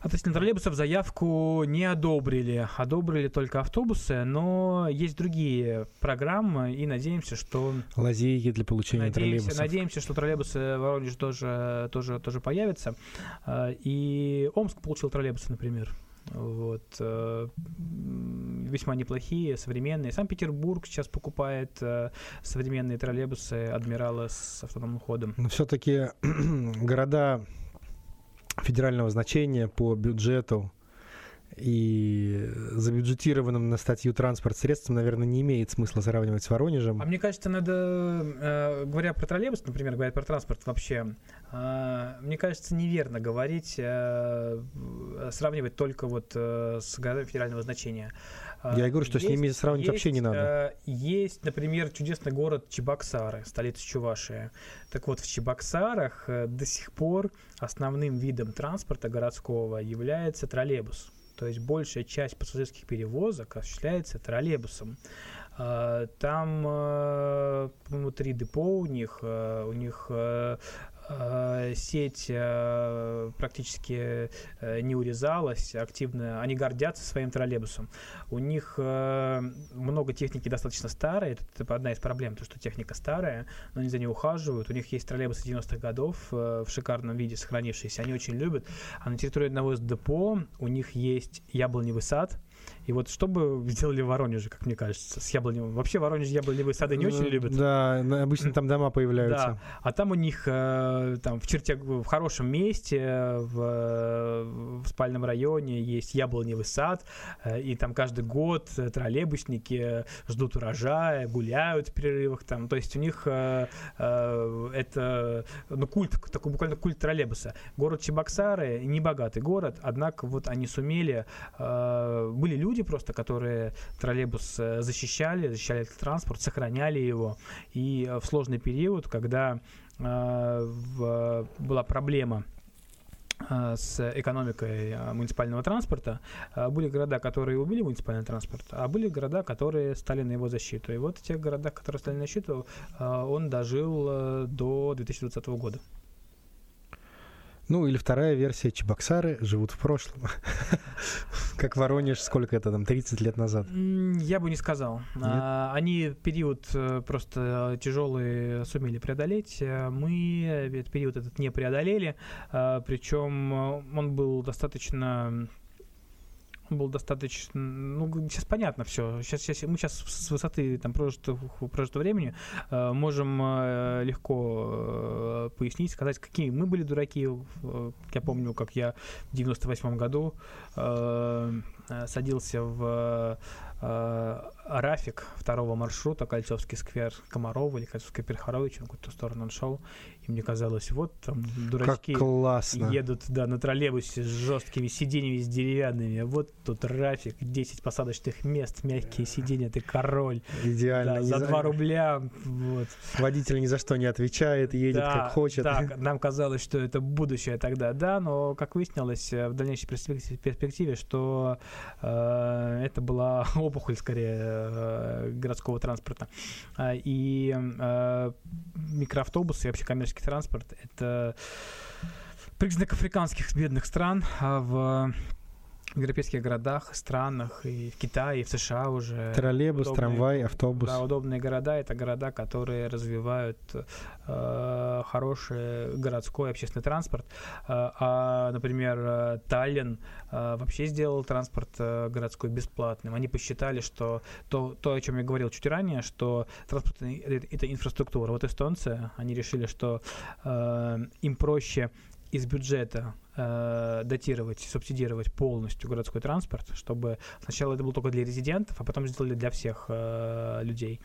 Относительно троллейбусов заявку не одобрили. Одобрили только автобусы, но есть другие программы, и надеемся, что... Лазейки для получения надеемся, троллейбусов. Надеемся, что троллейбусы в Воронеже тоже, тоже, тоже появятся. А, и Омск получил троллейбусы, например. Вот, э, весьма неплохие, современные. Санкт-Петербург сейчас покупает э, современные троллейбусы Адмирала с автономным ходом. Но все-таки *clears throat* города федерального значения по бюджету и забюджетированным на статью транспорт средством, наверное, не имеет смысла сравнивать с Воронежем. А мне кажется, надо, э, говоря про троллейбус, например, говоря про транспорт вообще, э, мне кажется, неверно говорить, э, сравнивать только вот с городами федерального значения. Я говорю, что есть, с ними сравнивать есть, вообще не надо. Есть, например, чудесный город Чебоксары, столица Чувашии. Так вот, в Чебоксарах до сих пор основным видом транспорта городского является троллейбус. То есть большая часть пассажирских перевозок осуществляется троллейбусом. А, там, а, по-моему, три депо у них. А, у них Э, сеть э, практически э, не урезалась, активно, они гордятся своим троллейбусом. У них много техники достаточно старой, это одна из проблем, то, что техника старая, но они за ней ухаживают. У них есть троллейбусы 90-х годов в шикарном виде сохранившиеся, они очень любят. А на территории одного из депо у них есть яблоневый сад, и вот что бы сделали в Воронеже, как мне кажется, с яблоневым? Вообще Воронеж яблоневые сады не очень любят. Да, обычно там дома появляются. Да, а там у них э, там в черте, в хорошем месте, в, в спальном районе есть яблоневый сад, э, и там каждый год троллейбусники ждут урожая, гуляют в перерывах там. То есть у них э, это ну, культ, такой буквально культ троллейбуса. Город Чебоксары, не богатый город, однако вот они сумели, были люди, люди просто, которые троллейбус э, защищали, защищали этот транспорт, сохраняли его. И э, в сложный период, когда э, была проблема с экономикой муниципального транспорта. Были города, которые убили муниципальный транспорт, а были города, которые стали на его защиту. И вот в тех городах, которые стали на защиту, он дожил до 2020 года. Ну, или вторая версия, Чебоксары живут в прошлом. *laughs* Как Воронеж, сколько это там, 30 лет назад? Я бы не сказал. А, они период э, просто тяжелый сумели преодолеть. Э, мы этот период этот не преодолели. Причем он был достаточно был достаточно, ну, сейчас понятно все. Сейчас, сейчас, мы сейчас с высоты там, прожитого, прожитого времени э, можем э, легко э, пояснить, сказать, какие мы были дураки. Э, я помню, как я в 98 году э, э, садился в э, Рафик второго маршрута, Кольцовский сквер Комарова или Кольцовский Перхарович, в какую-то сторону он шел. И мне казалось, вот там дурачки как классно. едут да, на троллейбусе с жесткими сиденьями, с деревянными. Вот тут Рафик, 10 посадочных мест, мягкие сиденья, ты король. Идеально. Да, за, за 2 рубля. Вот. Водитель ни за что не отвечает, едет да, как хочет. Да, нам казалось, что это будущее тогда, да, но как выяснилось в дальнейшей перспективе, что э, это была *laughs* опухоль скорее э, городского транспорта. А, и э, микроавтобусы и вообще коммерческий транспорт — это признак африканских бедных стран а в европейских городах, странах, и в Китае, и в США уже. Троллейбус, удобные, трамвай, автобус. Да, удобные города — это города, которые развивают э, хороший городской общественный транспорт. Э, а, например, э, Таллин э, вообще сделал транспорт э, городской бесплатным. Они посчитали, что то, то, о чем я говорил чуть ранее, что транспорт — это инфраструктура. Вот эстонцы, они решили, что э, им проще из бюджета э, датировать, субсидировать полностью городской транспорт, чтобы сначала это было только для резидентов, а потом сделали для всех э, людей.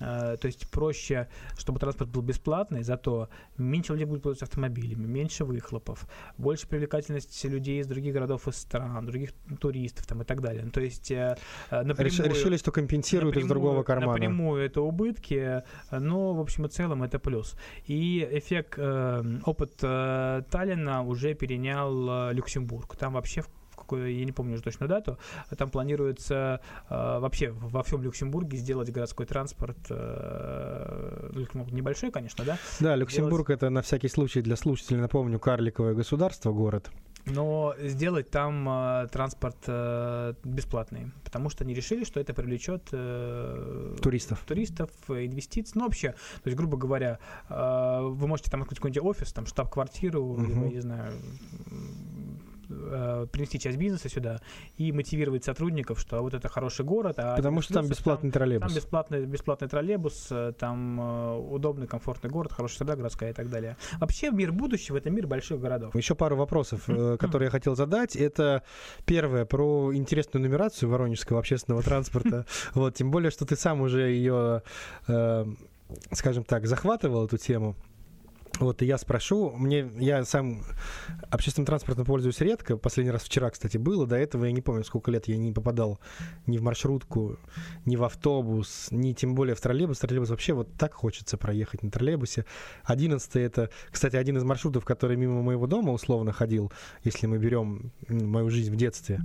Э, то есть проще, чтобы транспорт был бесплатный, зато меньше людей будет пользоваться автомобилями, меньше выхлопов, больше привлекательности людей из других городов и стран, других туристов там, и так далее. То есть э, э напрямую, решили, что компенсируют из другого кармана. Напрямую это убытки, но в общем и целом это плюс. И эффект, э, опыт э, Таллина уже перенял обгонял э, Люксембург. Там вообще какую, я не помню уже точную дату, там планируется э, вообще во всем Люксембурге сделать городской транспорт, э, Люксембург небольшой, конечно, да? Да, Люксембург сделать... это на всякий случай для слушателей, напомню, карликовое государство, город. Но сделать там э, транспорт э, бесплатный, потому что они решили, что это привлечет э, туристов, туристов, инвестиций. Ну вообще, то есть грубо говоря, э, вы можете там открыть какой-нибудь офис, там штаб-квартиру, угу. либо, не знаю, э, принести часть бизнеса сюда и мотивировать сотрудников, что вот это хороший город. А Потому что там бесплатный там, троллейбус. Там бесплатный, бесплатный троллейбус, э, там э, удобный, комфортный город, хорошая среда городская и так далее. Вообще мир будущего — это мир больших городов. Еще пару вопросов, э, которые я хотел задать. Это первое, про интересную нумерацию воронежского общественного транспорта. *laughs* Вот, тем более, что ты сам уже ее, скажем так, захватывал эту тему. Вот, и я спрошу, мне, я сам общественным транспортом пользуюсь редко, последний раз вчера, кстати, было, до этого я не помню, сколько лет я не попадал ни в маршрутку, ни в автобус, ни тем более в троллейбус. Троллейбус вообще вот так хочется проехать на троллейбусе. Одиннадцатый это, кстати, один из маршрутов, который мимо моего дома условно ходил, если мы берем мою жизнь в детстве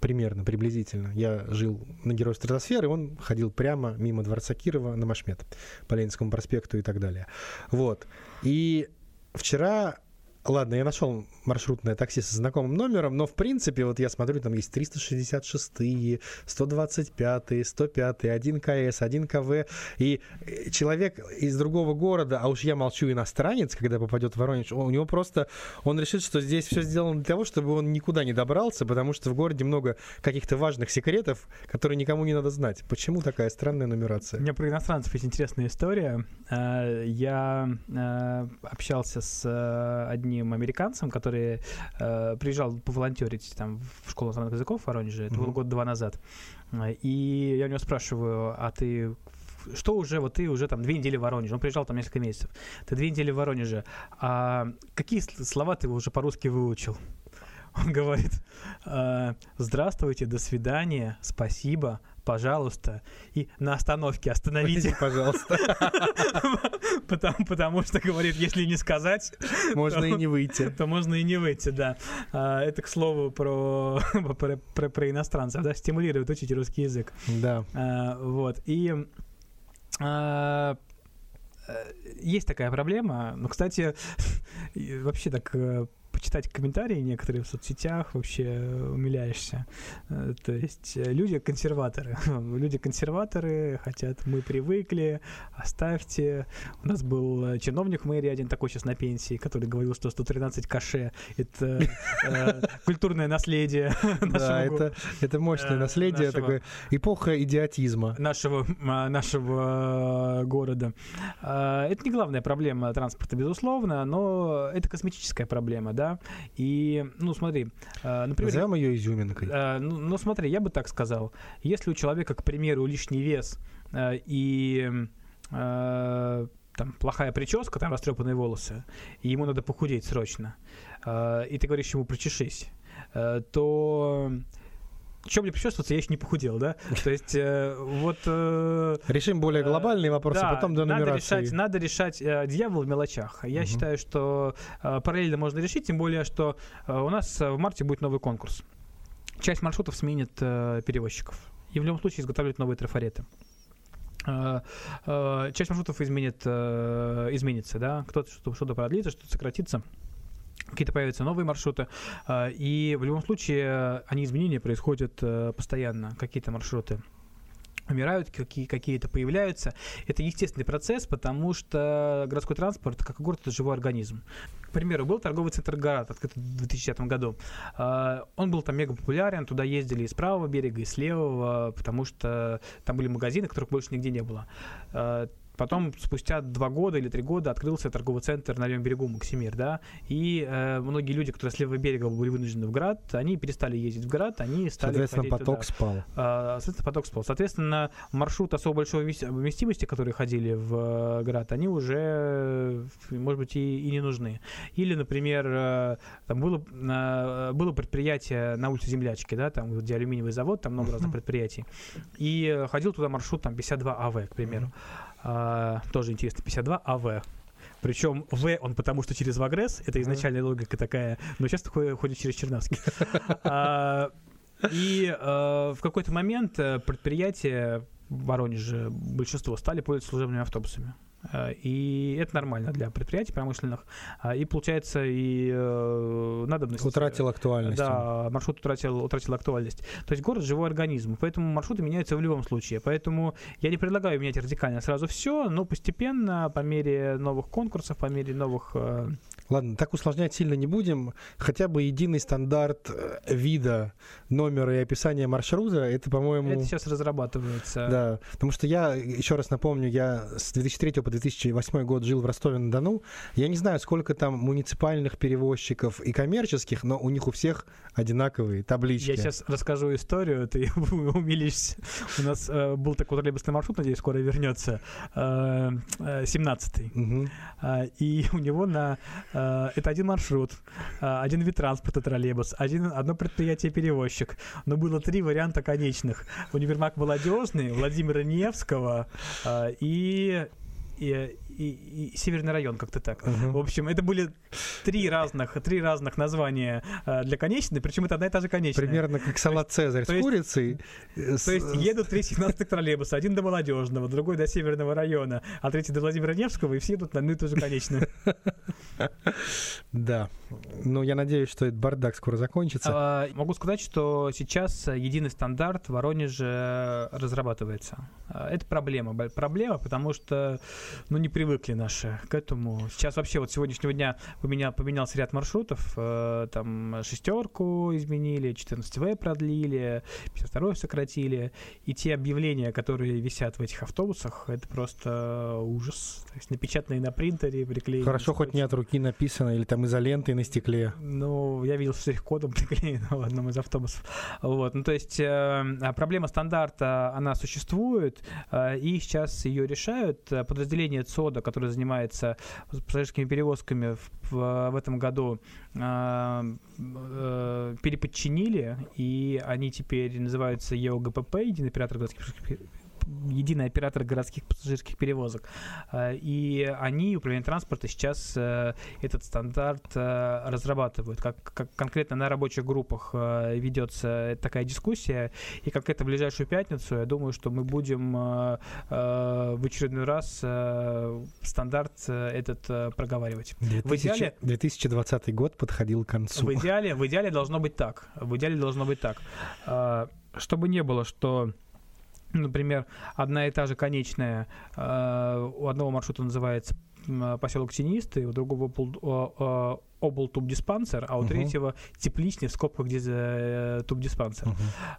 примерно, приблизительно. Я жил на Герой стратосферы, он ходил прямо мимо Дворца Кирова на Машмет, по Ленинскому проспекту и так далее. Вот. И вчера Ладно, я нашел маршрутное такси со знакомым номером, но в принципе, вот я смотрю, там есть 366, 125, 105, 1 КС, 1 КВ, и э, человек из другого города, а уж я молчу иностранец, когда попадет в Воронеж, у него просто, он решит, что здесь все сделано для того, чтобы он никуда не добрался, потому что в городе много каких-то важных секретов, которые никому не надо знать. Почему такая странная нумерация? У меня про иностранцев есть интересная история. Э, я э, общался с одним одним американцем, который э, приезжал поволонтерить там в школу иностранных языков в Воронеже. Это mm-hmm. было год-два назад. И я у него спрашиваю, а ты что уже, вот ты уже там две недели в Воронеже, он приезжал там несколько месяцев, ты две недели в Воронеже, а какие слова ты уже по-русски выучил? Он говорит, «Э, здравствуйте, до свидания, спасибо, пожалуйста, и на остановке остановите. пожалуйста. *laughs* потому, потому что, говорит, если не сказать... Можно то, и не выйти. То можно и не выйти, да. А, это, к слову, про, *laughs* про, про, про иностранцев, да, стимулирует учить русский язык. Да. А, вот, и... А, э, есть такая проблема. Но, кстати, *laughs* вообще так э, почитать комментарии некоторые в соцсетях, вообще умиляешься. Э, то есть э, люди консерваторы. *laughs* люди консерваторы хотят, мы привыкли, оставьте. У нас был э, чиновник в мэрии один такой сейчас на пенсии, который говорил, что 113 каше — это *laughs* культурное наследие *laughs* Да, это, это мощное наследие, такое эпоха идиотизма. Нашего, нашего города. Это не главная проблема транспорта, безусловно, но это косметическая проблема, да, и, ну, смотри, э, например... Назовем ее изюминкой. Э, ну, ну, смотри, я бы так сказал. Если у человека, к примеру, лишний вес э, и там плохая прическа, там растрепанные волосы, и ему надо похудеть срочно, и ты говоришь ему причешись, то чем мне причесываться, я еще не похудел, да? То есть э, вот... Э, Решим более глобальные вопросы, да, потом до надо решать, надо решать э, дьявол в мелочах. Я угу. считаю, что э, параллельно можно решить, тем более, что э, у нас в марте будет новый конкурс. Часть маршрутов сменит э, перевозчиков. и в любом случае изготавливать новые трафареты. Э, э, часть маршрутов изменит, э, изменится, да, кто-то что-то продлится, что-то сократится какие-то появятся новые маршруты, и в любом случае они изменения происходят постоянно, какие-то маршруты умирают, какие, какие-то появляются. Это естественный процесс, потому что городской транспорт, как и город, это живой организм. К примеру, был торговый центр «Гарат», открыт в 2010 году. А, он был там мега популярен, туда ездили и с правого берега, и с левого, потому что там были магазины, которых больше нигде не было. Потом, спустя два года или три года, открылся торговый центр на левом берегу Максимир, да, и э, многие люди, которые с левого берега были вынуждены в град, они перестали ездить в град, они стали Соответственно, поток туда. спал. А, соответственно, поток спал. Соответственно, маршрут особо большой вместимости, которые ходили в э, град, они уже, может быть, и, и не нужны. Или, например, э, там было, э, было предприятие на улице Землячки, да, там, где алюминиевый завод, там много разных предприятий, и ходил туда маршрут там 52 АВ, к примеру. А, тоже интересно, 52 АВ. Причем В он потому что через Вагрес, это изначальная логика такая, но сейчас ходит через Чернавский. *laughs* А, и а, в какой-то момент э, предприятия в Воронеже, большинство, стали пользоваться служебными автобусами. Э, и это нормально для предприятий промышленных. А, и получается, и э, надобность... Утратил актуальность. Да, маршрут утратил, утратил актуальность. То есть город живой организм, поэтому маршруты меняются в любом случае. Поэтому я не предлагаю менять радикально сразу все, но постепенно, по мере новых конкурсов, по мере новых э, Ладно, так усложнять сильно не будем. Хотя бы единый стандарт э, вида, номера и описания маршрута, это, по-моему... Это сейчас разрабатывается. Да, потому что я, еще раз напомню, я с 2003 по 2008 год жил в Ростове-на-Дону. Я не знаю, сколько там муниципальных перевозчиков и коммерческих, но у них у всех одинаковые таблички. Я сейчас расскажу историю, ты *laughs* умилишься. У нас э, был такой троллейбусный маршрут, надеюсь, скоро вернется, э, э, 17-й. Угу. Э, и у него на э, Э, это один маршрут, э, один вид транспорта троллейбус, один, одно предприятие-перевозчик. Но было три варианта конечных. Универмаг Молодежный, Владимира Невского э, и и, и, и Северный район, как-то так. Uh-huh. В общем, это были три разных, три разных названия э, для конечной, причем это одна и та же конечная. Примерно как салат Цезарь с курицей. То есть едут три 17 троллейбуса, один до Молодежного, другой до Северного района, а третий до Владимира Невского, и все едут на одну и ту же конечную. Да. Ну, я надеюсь, что этот бардак скоро закончится. А, могу сказать, что сейчас единый стандарт в Воронеже разрабатывается. А, это проблема. Проблема, потому что ну, не привыкли наши к этому. Сейчас вообще вот сегодняшнего дня у меня поменялся ряд маршрутов. Э, там шестерку изменили, 14В продлили, 52 сократили. И те объявления, которые висят в этих автобусах, это просто ужас. То есть напечатанные на принтере, приклеены. Хорошо, хоть не от руки написано, или там изолентой на стекле. Ну, я видел штрих-кодом *laughs* приклеено в одном из автобусов. Вот, ну то есть э, проблема стандарта, она существует, э, и сейчас ее решают. Подразделение ЦОДа, которое занимается пассажирскими перевозками в, в, в этом году, э, э, переподчинили, и они теперь называются ЕОГПП, Единый оператор городских единый оператор городских пассажирских перевозок. Э, и они, управление транспорта, сейчас э, этот стандарт э, разрабатывают. Как, как конкретно на рабочих группах ведется такая дискуссия. И конкретно в ближайшую пятницу, я думаю, что мы будем в очередной раз стандарт этот проговаривать. 2000, в идеале, 2020 год подходил к концу. В идеале, в идеале должно быть так. В идеале должно быть так. Чтобы не было, что Например, одна и та же конечная э, у одного маршрута называется поселок Тенистый, у другого обл туб-диспансер, а у uh-huh. третьего тепличный в скобках, э, туб-диспансер. Uh-huh.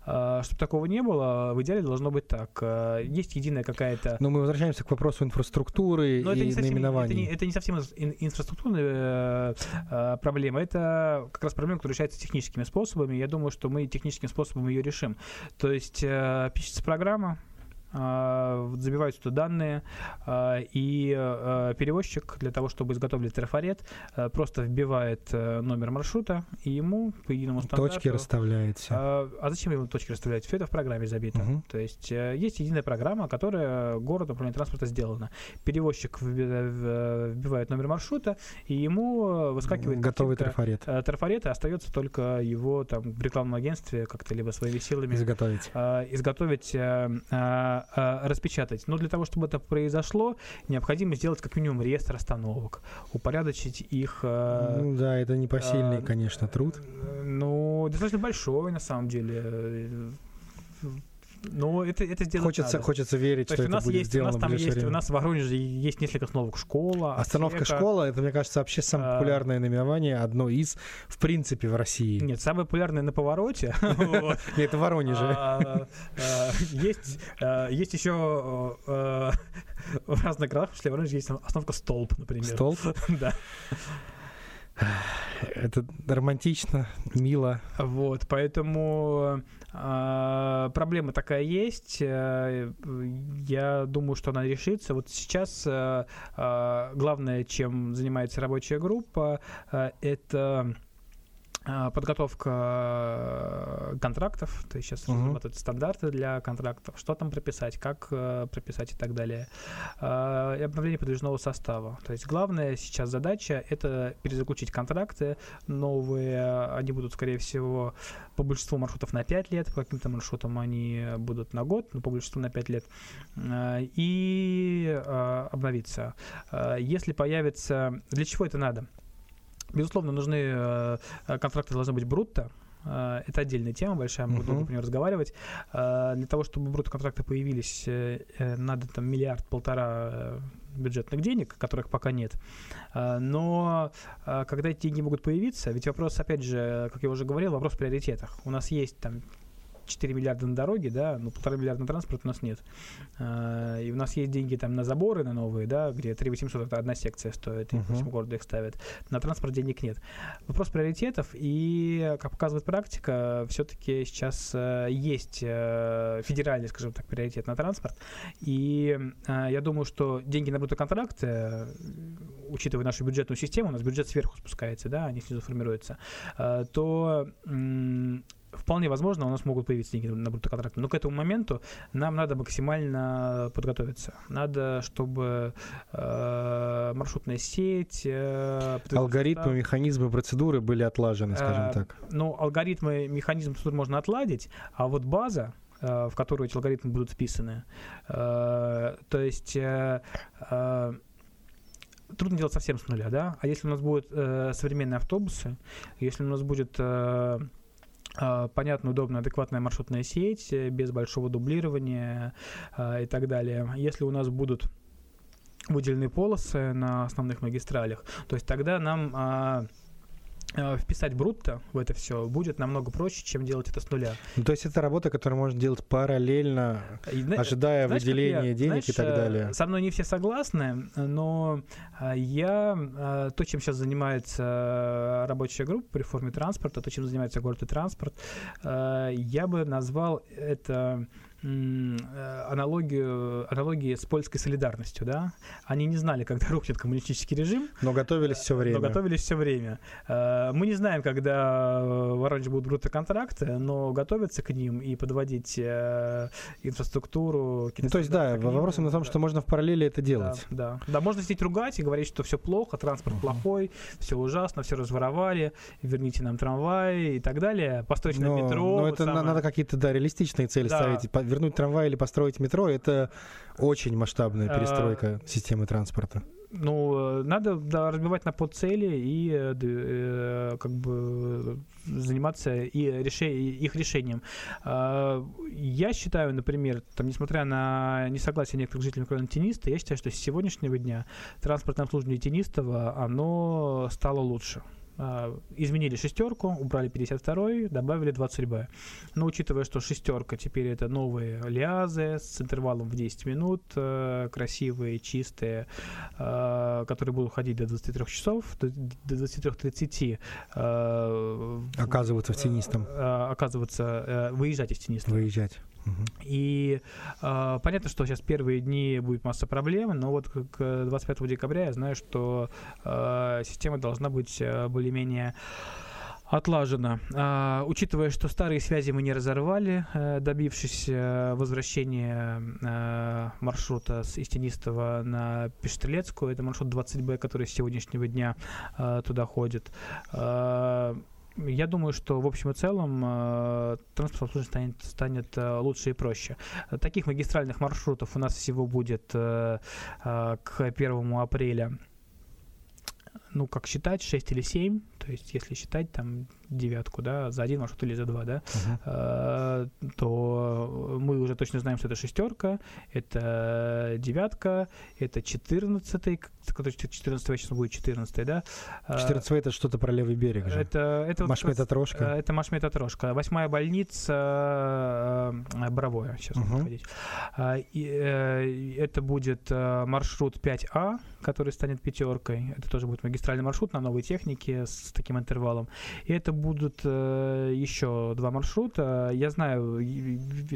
А, чтобы такого не было, в идеале должно быть так. А, есть единая какая-то... Но мы возвращаемся к вопросу инфраструктуры Но и это не совсем, наименований. Это не, это не совсем ин, инфраструктурная э, проблема, это как раз проблема, которая решается техническими способами. Я думаю, что мы техническим способом ее решим. То есть э, пишется программа, а, забивают туда данные, а, и а, перевозчик для того, чтобы изготовить трафарет, просто вбивает э, номер маршрута, и ему по единому стандарту... Точки расставляет все. А зачем ему точки расставлять? Все это в программе забито. Угу. То есть э, есть единая программа, которая город управления транспорта сделана. Перевозчик вбивает номер маршрута, и ему выскакивает... Готовый трафарет. Трафарет, и остается только его там в рекламном агентстве как-то либо своими силами... Изготовить. Изготовить а, распечатать. Но для того, чтобы это произошло, необходимо сделать как минимум реестр остановок, упорядочить их. А, ну да, это непосильный, а, конечно, труд. Ну, достаточно большой на самом деле но это, это сделать хочется, надо. Хочется верить, То что это будет есть, сделано у нас там есть, время. У нас в Воронеже есть несколько остановок школа, Остановка аптека. школа, это, мне кажется, вообще самое а... популярное наименование, одно из, в принципе, в России. Нет, самое популярное на повороте. *laughs* Нет, это Воронеже. А, а, есть есть еще в разных городах, в Воронеже есть остановка столб, например. Столб? *laughs* Да. *sighs* Это романтично, мило. Вот, поэтому э, проблема такая есть. Э, я думаю, что она решится. Вот сейчас э, э, главное, чем занимается рабочая группа, э, это подготовка э, контрактов, то есть сейчас uh-huh. разрабатывают стандарты для контрактов, что там прописать, как э, прописать и так далее, а, и обновление подвижного состава. То есть главная сейчас задача это перезаключить контракты новые, они будут, скорее всего, по большинству маршрутов на 5 лет, по каким-то маршрутам они будут на год, но по большинству на 5 лет, а, и обновиться. Если появится... Для чего это надо? Безусловно, нужны э, контракты должны быть брутто, э, это отдельная тема большая, мы uh-huh. долго по ней разговаривать. Э, для того, чтобы брутто-контракты появились, надо там миллиард-полтора бюджетных денег, которых пока нет. Но когда эти деньги могут появиться, ведь вопрос, опять же, как я уже говорил, вопрос в приоритетах. У нас есть там 4 миллиарда на дороге, да, но полтора миллиарда на транспорт у нас нет. А, и у нас есть деньги там на заборы, на новые, да, где 3 800 это одна секция стоит, и uh-huh. по всему городу их ставят. На транспорт денег нет. Вопрос приоритетов, и, как показывает практика, все-таки сейчас э, есть э, федеральный, скажем так, приоритет на транспорт. И э, я думаю, что деньги на брутоконтракты, учитывая нашу бюджетную систему, у нас бюджет сверху спускается, да, они снизу формируются, то вполне возможно, у нас могут появиться деньги на брутоконтракты. Но к этому моменту нам надо максимально подготовиться. Надо, чтобы э, маршрутная сеть... Э, алгоритмы, состав, механизмы, процедуры были отлажены, скажем э, так. Ну, алгоритмы, механизмы, процедуры можно отладить, а вот база, э, в которую эти алгоритмы будут вписаны, э, то есть... Э, э, трудно делать совсем с нуля, да? А если у нас будут э, современные автобусы, если у нас будет э, понятная, удобная, адекватная маршрутная сеть э, без большого дублирования а, и так далее. Если у нас будут выделены полосы на основных магистралях, то есть тогда нам а, вписать брутто в это все будет намного проще, чем делать это с нуля. Ну, то есть это работа, которую можно делать параллельно, и, ожидая знаешь, выделения я, денег знаешь, и так э, далее. Со мной не все согласны, но э, я то, чем сейчас занимается рабочая группа по реформе транспорта, то, чем занимается город и транспорт, я бы назвал это Э, аналогию, аналогии с польской солидарностью, да? Они не знали, когда *laughs* рухнет коммунистический режим. Но готовились все время. Но готовились все время. Э, мы не знаем, когда в Воронеже будут брутто-контракты, но готовиться к ним и подводить э, инфраструктуру. Ну, то есть, да, вопрос на том, что можно в параллели это делать. Да, да. да можно сидеть ругать и говорить, что все плохо, транспорт uh-huh. плохой, все ужасно, все разворовали, верните нам трамвай и так далее, построить но, метро. Но это самое... надо какие-то, да, реалистичные цели да. ставить вернуть трамвай или построить метро, это очень масштабная а, перестройка системы транспорта. Ну, надо да, разбивать на подцели и э, э, как бы заниматься и реши, их решением. Э, я считаю, например, там, несмотря на несогласие некоторых жителей микрорайона Тениста, я считаю, что с сегодняшнего дня транспортное обслуживание Тенистого, оно стало лучше. А, изменили шестерку, убрали 52 добавили 20Б. Но учитывая, что шестерка теперь это новые лиазы с интервалом в 10 минут, э, красивые, чистые, э, которые будут ходить до 23 часов, до 23.30. Э, оказываться в тенистом. Оказываться, выезжать из тениста. Выезжать. И э, понятно, что сейчас первые дни будет масса проблем, но вот к 25 декабря я знаю, что э, система должна быть э, более-менее отлажена. А, учитывая, что старые связи мы не разорвали, э, добившись э, возвращения э, маршрута с Истинистого на Пештрелецкую, это маршрут 20Б, который с сегодняшнего дня э, туда ходит. Э, я думаю, что в общем и целом э, транспортное станет, станет э, лучше и проще. Таких магистральных маршрутов у нас всего будет э, э, к 1 апреля ну, как считать, 6 или 7, то есть если считать там девятку, да, за один маршрут или за два, да, uh-huh. э, то мы уже точно знаем, что это шестерка, это девятка, это четырнадцатый, 14 сейчас будет 14 да. 14 это что-то про левый берег же. Это, это Машмета-трошка. Э, это Машмета-трошка. Восьмая больница э, Боровое сейчас uh-huh. И, э, это будет э, маршрут 5А, который станет пятеркой. Это тоже будет магистральный маршрут на новой технике с таким интервалом. И это будут э, еще два маршрута. Я знаю,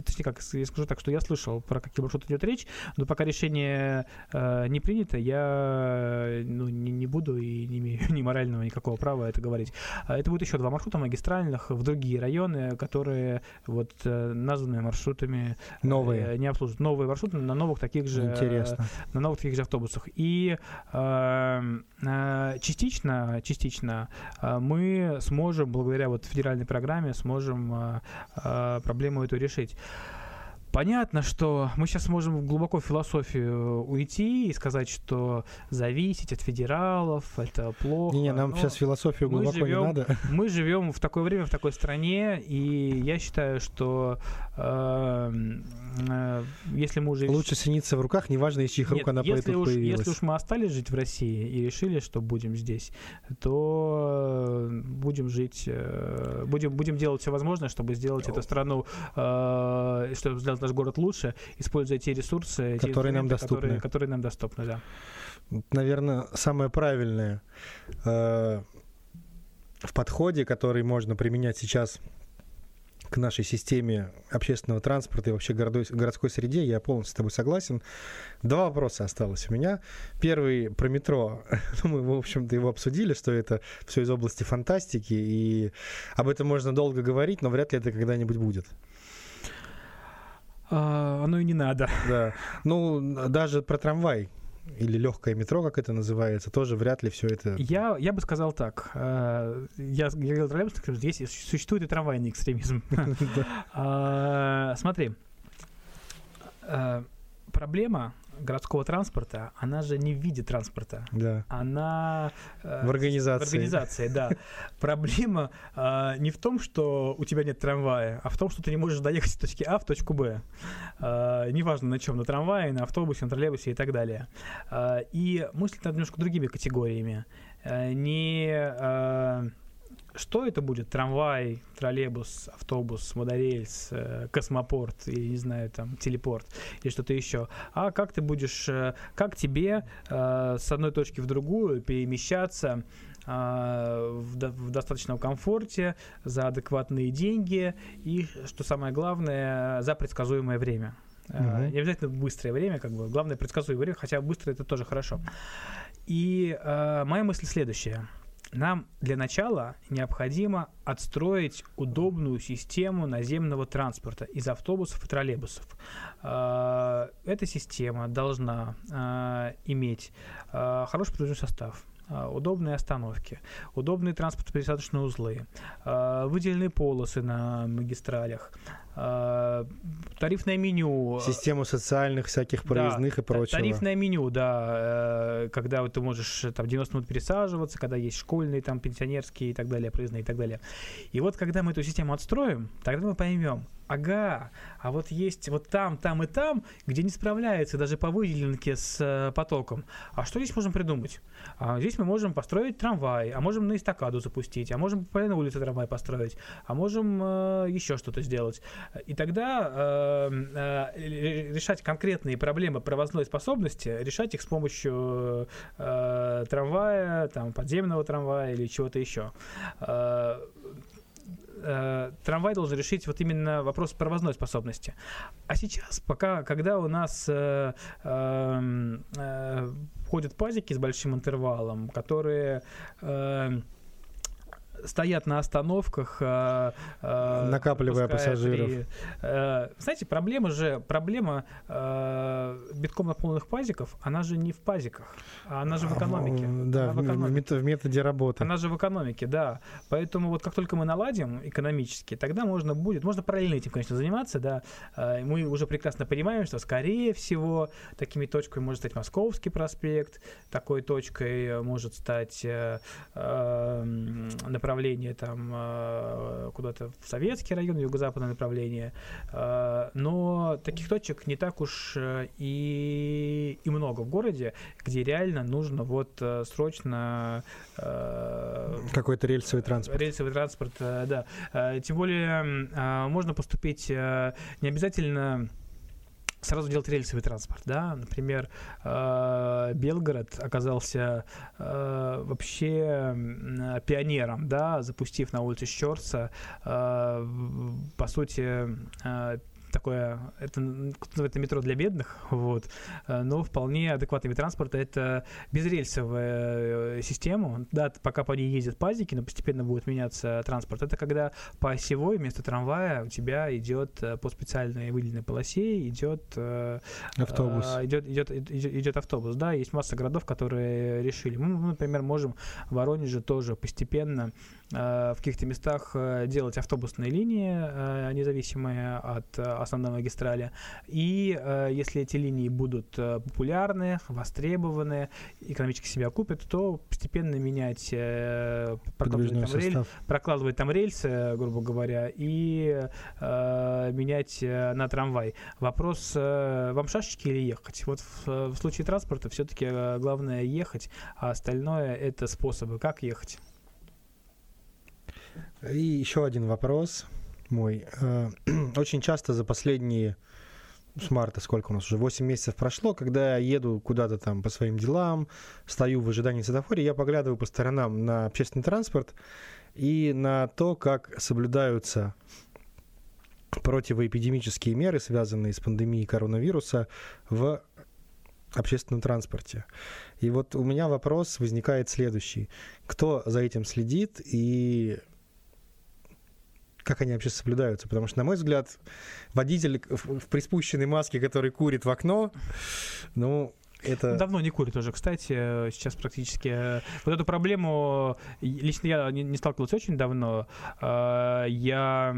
точнее как, я скажу так, что я слышал, про какие маршруты идет речь, но пока решение э, не принято, я ну, не, не буду и не имею *laughs* ни морального, никакого права это говорить. А это будет еще два маршрута магистральных в другие районы, которые вот э, названными маршрутами э, новые не обслуживают. Новые маршруты на новых таких же Интересно. На новых таких же автобусах. И э, э, частично, частично мы сможем благодаря вот федеральной программе сможем а, а, проблему эту решить. Понятно, что мы сейчас можем глубоко в философию уйти и сказать, что зависеть от федералов это плохо. Не, не, нам сейчас философию глубоко живем, не надо. *laughs* Мы живем в такое время, в такой стране, и я считаю, что э, э, если мы уже... Лучше синиться в руках, неважно, из чьих Нет, рук она если уж, появилась. Если уж мы остались жить в России и решили, что будем здесь, то будем жить, э, будем, будем делать все возможное, чтобы сделать эту страну, э, чтобы сделать наш город лучше, используя те ресурсы, которые те нам доступны. Которые, которые нам доступны, да. Наверное, самое правильное э, в подходе, который можно применять сейчас к нашей системе общественного транспорта и вообще городой, городской среде, я полностью с тобой согласен. Два вопроса осталось у меня. Первый про метро. *laughs* Мы, в общем-то, его обсудили, что это все из области фантастики, и об этом можно долго говорить, но вряд ли это когда-нибудь будет. А, оно и не надо. *laughs* Да. Ну, даже про трамвай или легкое метро, как это называется, тоже вряд ли все это. Я, я бы сказал так. Э, я, я говорил троллейбус, здесь существует и трамвайный экстремизм. *laughs* А, смотри. Э, проблема городского транспорта, она же не в виде транспорта. Да. Она э, в организации. В организации, да. *laughs* Проблема э, не в том, что у тебя нет трамвая, а в том, что ты не можешь доехать с точки А в точку Б. Э, неважно на чем, на трамвае, на автобусе, на троллейбусе и так далее. Э, и мыслить надо немножко другими категориями. Э, не э, что это будет? Трамвай, троллейбус, автобус, модорельс, э, космопорт, или, не знаю, там, телепорт или что-то еще. А как ты будешь, э, как тебе э, с одной точки в другую перемещаться э, в, до, в достаточном комфорте, за адекватные деньги и, что самое главное, за предсказуемое время. Uh-huh. Не обязательно быстрое время, как бы, главное предсказуемое время, хотя быстро это тоже хорошо. И э, моя мысль следующая нам для начала необходимо отстроить удобную систему наземного транспорта из автобусов и троллейбусов. А, эта система должна а, иметь а, хороший подвижной состав, удобные остановки, удобные транспортно-пересадочные узлы, выделенные полосы на магистралях, тарифное меню. Систему социальных всяких проездных да, и прочего. Тарифное меню, да, э, когда ты можешь там 90 минут пересаживаться, когда есть школьные, там, пенсионерские и так далее, проездные и так далее. И вот когда мы эту систему отстроим, тогда мы поймем, ага, а вот есть вот там, там и там, где не справляется даже по выделенке с э, потоком. А что здесь можем придумать? А здесь мы можем построить трамвай, а можем на эстакаду запустить, а можем по на улице трамвай построить, а можем э, еще что-то сделать. И тогда э, э, решать конкретные проблемы провозной способности, решать их с помощью э, трамвая, там, подземного трамвая или чего-то еще. Э, э, трамвай должен решить вот именно вопрос провозной способности. А сейчас, пока, когда у нас э, э, э, ходят пазики с большим интервалом, которые э, стоят на остановках, э, э, накапливая пассажиров. И, э, знаете, проблема же, проблема э, битком наполненных пазиков, она же не в пазиках, а она же в экономике. Да, в, экономике. в методе работы. Она же в экономике, да. Поэтому вот как только мы наладим экономически, тогда можно будет, можно параллельно этим, конечно, заниматься, да. Э, мы уже прекрасно понимаем, что, скорее всего, такими точками может стать Московский проспект, такой точкой может стать, например, направление там э, куда-то в советский район, юго-западное направление. Э, но таких точек не так уж э, и, и много в городе, где реально нужно вот срочно какой-то рельсовый транспорт. Рельсовый транспорт, да. Тем более можно поступить не обязательно сразу делать рельсовый транспорт, да, например, э, Белгород оказался э, вообще пионером, да, запустив на улице Щерса, э, по сути, такое, это, это метро для бедных, вот, э, но вполне адекватный вид транспорта это безрельсовая э, система, да, пока по ней ездят пазики, но постепенно будет меняться транспорт. Это когда по осевой вместо трамвая у тебя идет э, по специальной выделенной полосе идет автобус. Идет, идет, идет, идет автобус, да, есть масса городов, которые решили. Мы, например, можем в Воронеже тоже постепенно в каких-то местах э, делать автобусные линии, э, независимые от основной магистрали. И если эти линии будут популярны, востребованы, экономически себя окупят, то постепенно менять, прокладывать там, рель, прокладывать там рельсы, грубо говоря, и менять на трамвай. Вопрос, вам шашечки или ехать? Вот в, в случае транспорта все-таки главное ехать, а остальное это способы, как ехать. И еще один вопрос мой. Э, *clears throat* очень часто за последние с марта, сколько у нас уже, 8 месяцев прошло, когда я еду куда-то там по своим делам, стою в ожидании светофоре, я поглядываю по сторонам на общественный транспорт и на то, как соблюдаются противоэпидемические меры, связанные с пандемией коронавируса в общественном транспорте. И вот у меня вопрос возникает следующий. Кто за этим следит и как они вообще соблюдаются. Потому что, на мой взгляд, водитель в приспущенной маске, который курит в окно, ну, это... Давно не курит уже, кстати, сейчас практически. Э, вот эту проблему лично я не, не сталкивался очень давно. Э, я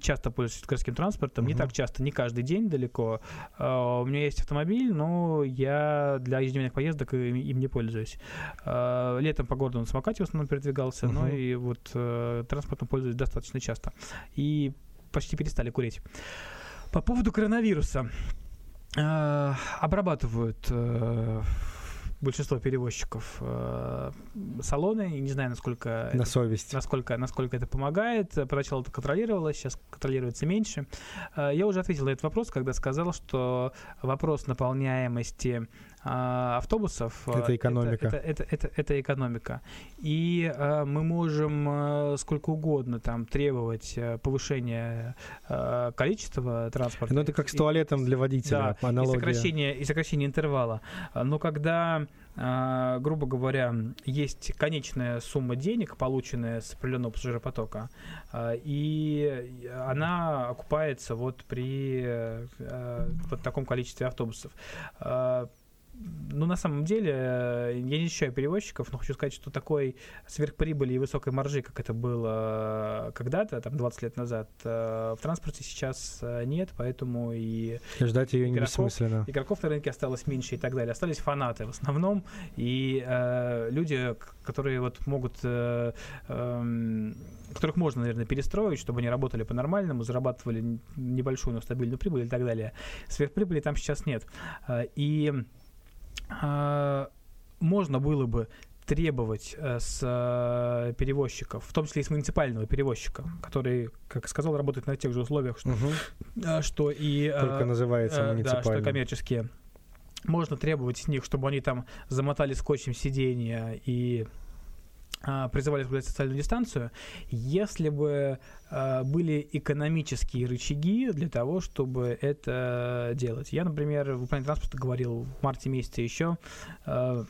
часто пользуюсь городским транспортом, uh-huh. не так часто, не каждый день далеко. Э, у меня есть автомобиль, но я для ежедневных поездок им не пользуюсь. Летом по городу на самокате в основном передвигался, uh-huh. но и вот транспортом пользуюсь достаточно часто. И почти перестали курить. По поводу коронавируса. Э, обрабатывают э, большинство перевозчиков э, салоны. И не знаю, насколько на это, совесть, насколько насколько это помогает. Поначалу это контролировалось, сейчас контролируется меньше. Э, я уже ответил на этот вопрос, когда сказал, что вопрос наполняемости автобусов. А, это экономика. Это, это, это, это, это экономика. И а, мы можем а, сколько угодно там требовать а, повышения а, количества транспорта. Но это как с туалетом и, для водителя. Да, аналогия. и сокращение, и сокращение интервала. Но когда грубо говоря, есть конечная сумма денег, полученная с определенного пассажиропотока, и она окупается вот при вот таком количестве автобусов ну, на самом деле, э, я не ощущаю перевозчиков, но хочу сказать, что такой сверхприбыли и высокой маржи, как это было когда-то, там, 20 лет назад, э, в транспорте сейчас э, нет, поэтому и... Ждать ее игроков, бессмысленно. Игроков на рынке осталось меньше и так далее. Остались фанаты в основном, и э, люди, которые вот могут... Э, э, которых можно, наверное, перестроить, чтобы они работали по-нормальному, зарабатывали небольшую, но стабильную прибыль и так далее. Сверхприбыли там сейчас нет. И можно было бы требовать э, с э, перевозчиков, в том числе и с муниципального перевозчика, который, как сказал, работает на тех же условиях, что, угу. что и... Только называется муниципальным. Да, что коммерческие. Можно требовать с них, чтобы они там замотали скотчем сиденья и а, призывали соблюдать социальную дистанцию, если бы а, были экономические рычаги для того, чтобы это делать. Я, например, в управлении транспорта говорил в марте месяце еще, а,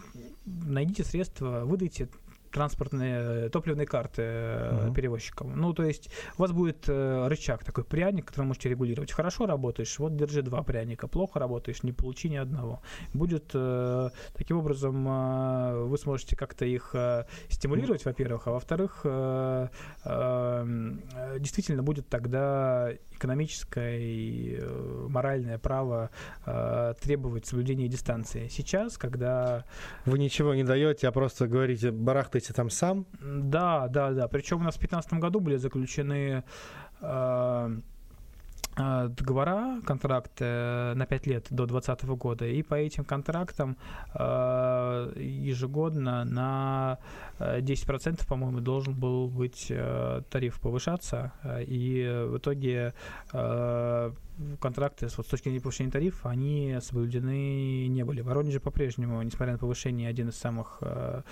найдите средства, выдайте транспортные топливные карты uh-huh. перевозчикам. Ну, то есть у вас будет э, рычаг, такой пряник, который можете регулировать. Хорошо работаешь, вот держи два пряника. Плохо работаешь, не получи ни одного. Будет э, таким образом э, вы сможете как-то их э, стимулировать, uh-huh. во-первых, а во-вторых, э, э, действительно будет тогда экономическое и э, моральное право э, требовать соблюдения дистанции. Сейчас, когда... Вы ничего не даете, а просто говорите, барахтайте там сам? Да, да, да. Причем у нас в 2015 году были заключены э, э договора, контракты на 5 лет до 2020 года, и по этим контрактам э, ежегодно на 10%, э, по-моему, должен был быть э, тариф повышаться, э, и в итоге контракты вот, с точки зрения повышения тарифа, они соблюдены не были. В Воронеже по-прежнему, несмотря на повышение, один из самых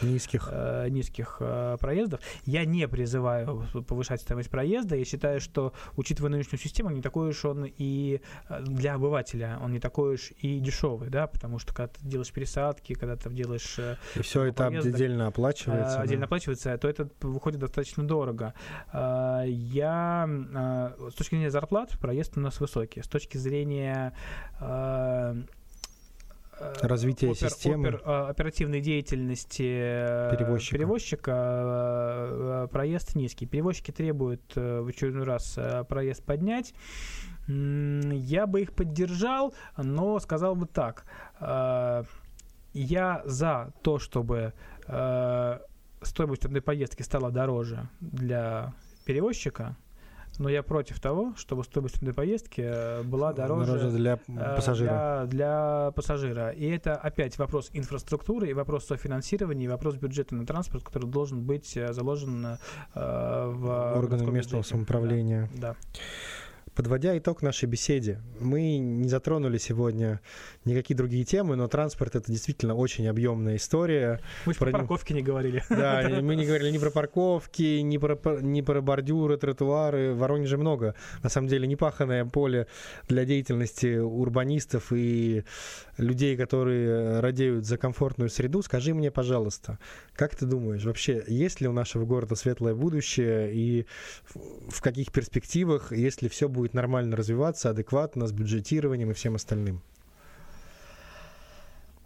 низких, э, низких э, проездов. Я не призываю повышать стоимость проезда. Я считаю, что, учитывая нынешнюю систему, не такой уж он и для обывателя, он не такой уж и дешевый, да, потому что когда ты делаешь пересадки, когда ты делаешь... И все это отдельно оплачивается оплачивается, отдельно да. оплачивается, то это выходит достаточно дорого. А, я а, с точки зрения зарплат проезд у нас высокий. С точки зрения а, развития опер, системы, опер, оперативной деятельности перевозчика. перевозчика проезд низкий. Перевозчики требуют э, в очередной раз э, проезд поднять. Я бы их поддержал, но сказал бы так. Я за то, чтобы стоимость одной поездки стала дороже для перевозчика, но я против того, чтобы стоимость одной поездки э, была дороже, дороже для э, пассажира. Для, для пассажира. И это опять вопрос инфраструктуры, и вопрос софинансирования, и вопрос бюджета на транспорт, который должен быть э, заложен э, в органы местного самоуправления. Да. да. Подводя итог нашей беседе, мы не затронули сегодня никакие другие темы, но транспорт это действительно очень объемная история. Мы про, про парковки не говорили. Да, *laughs* мы не говорили ни про парковки, ни про, ни про бордюры, тротуары. В Воронеже много, на самом деле, непаханное поле для деятельности урбанистов и людей, которые радеют за комфортную среду. Скажи мне, пожалуйста, как ты думаешь, вообще есть ли у нашего города светлое будущее и в каких перспективах, если все будет будет нормально развиваться, адекватно, с бюджетированием и всем остальным?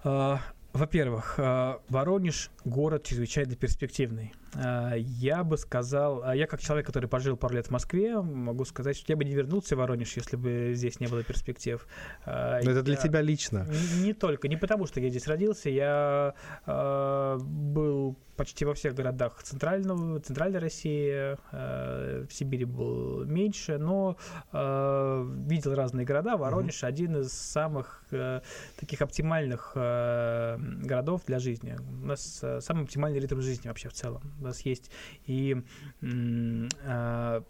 А, во-первых, а, Воронеж город чрезвычайно перспективный. А, я бы сказал, а я как человек, который пожил пару лет в Москве, могу сказать, что я бы не вернулся в Воронеж, если бы здесь не было перспектив. А, Но я, это для тебя лично? Не, не только, не потому что я здесь родился, я э, был почти во всех городах центрального, центральной России, э, в Сибири был меньше, но э, видел разные города. Воронеж mm-hmm. один из самых э, таких оптимальных э, городов для жизни. У нас э, самый оптимальный ритм жизни вообще в целом нас есть. И э,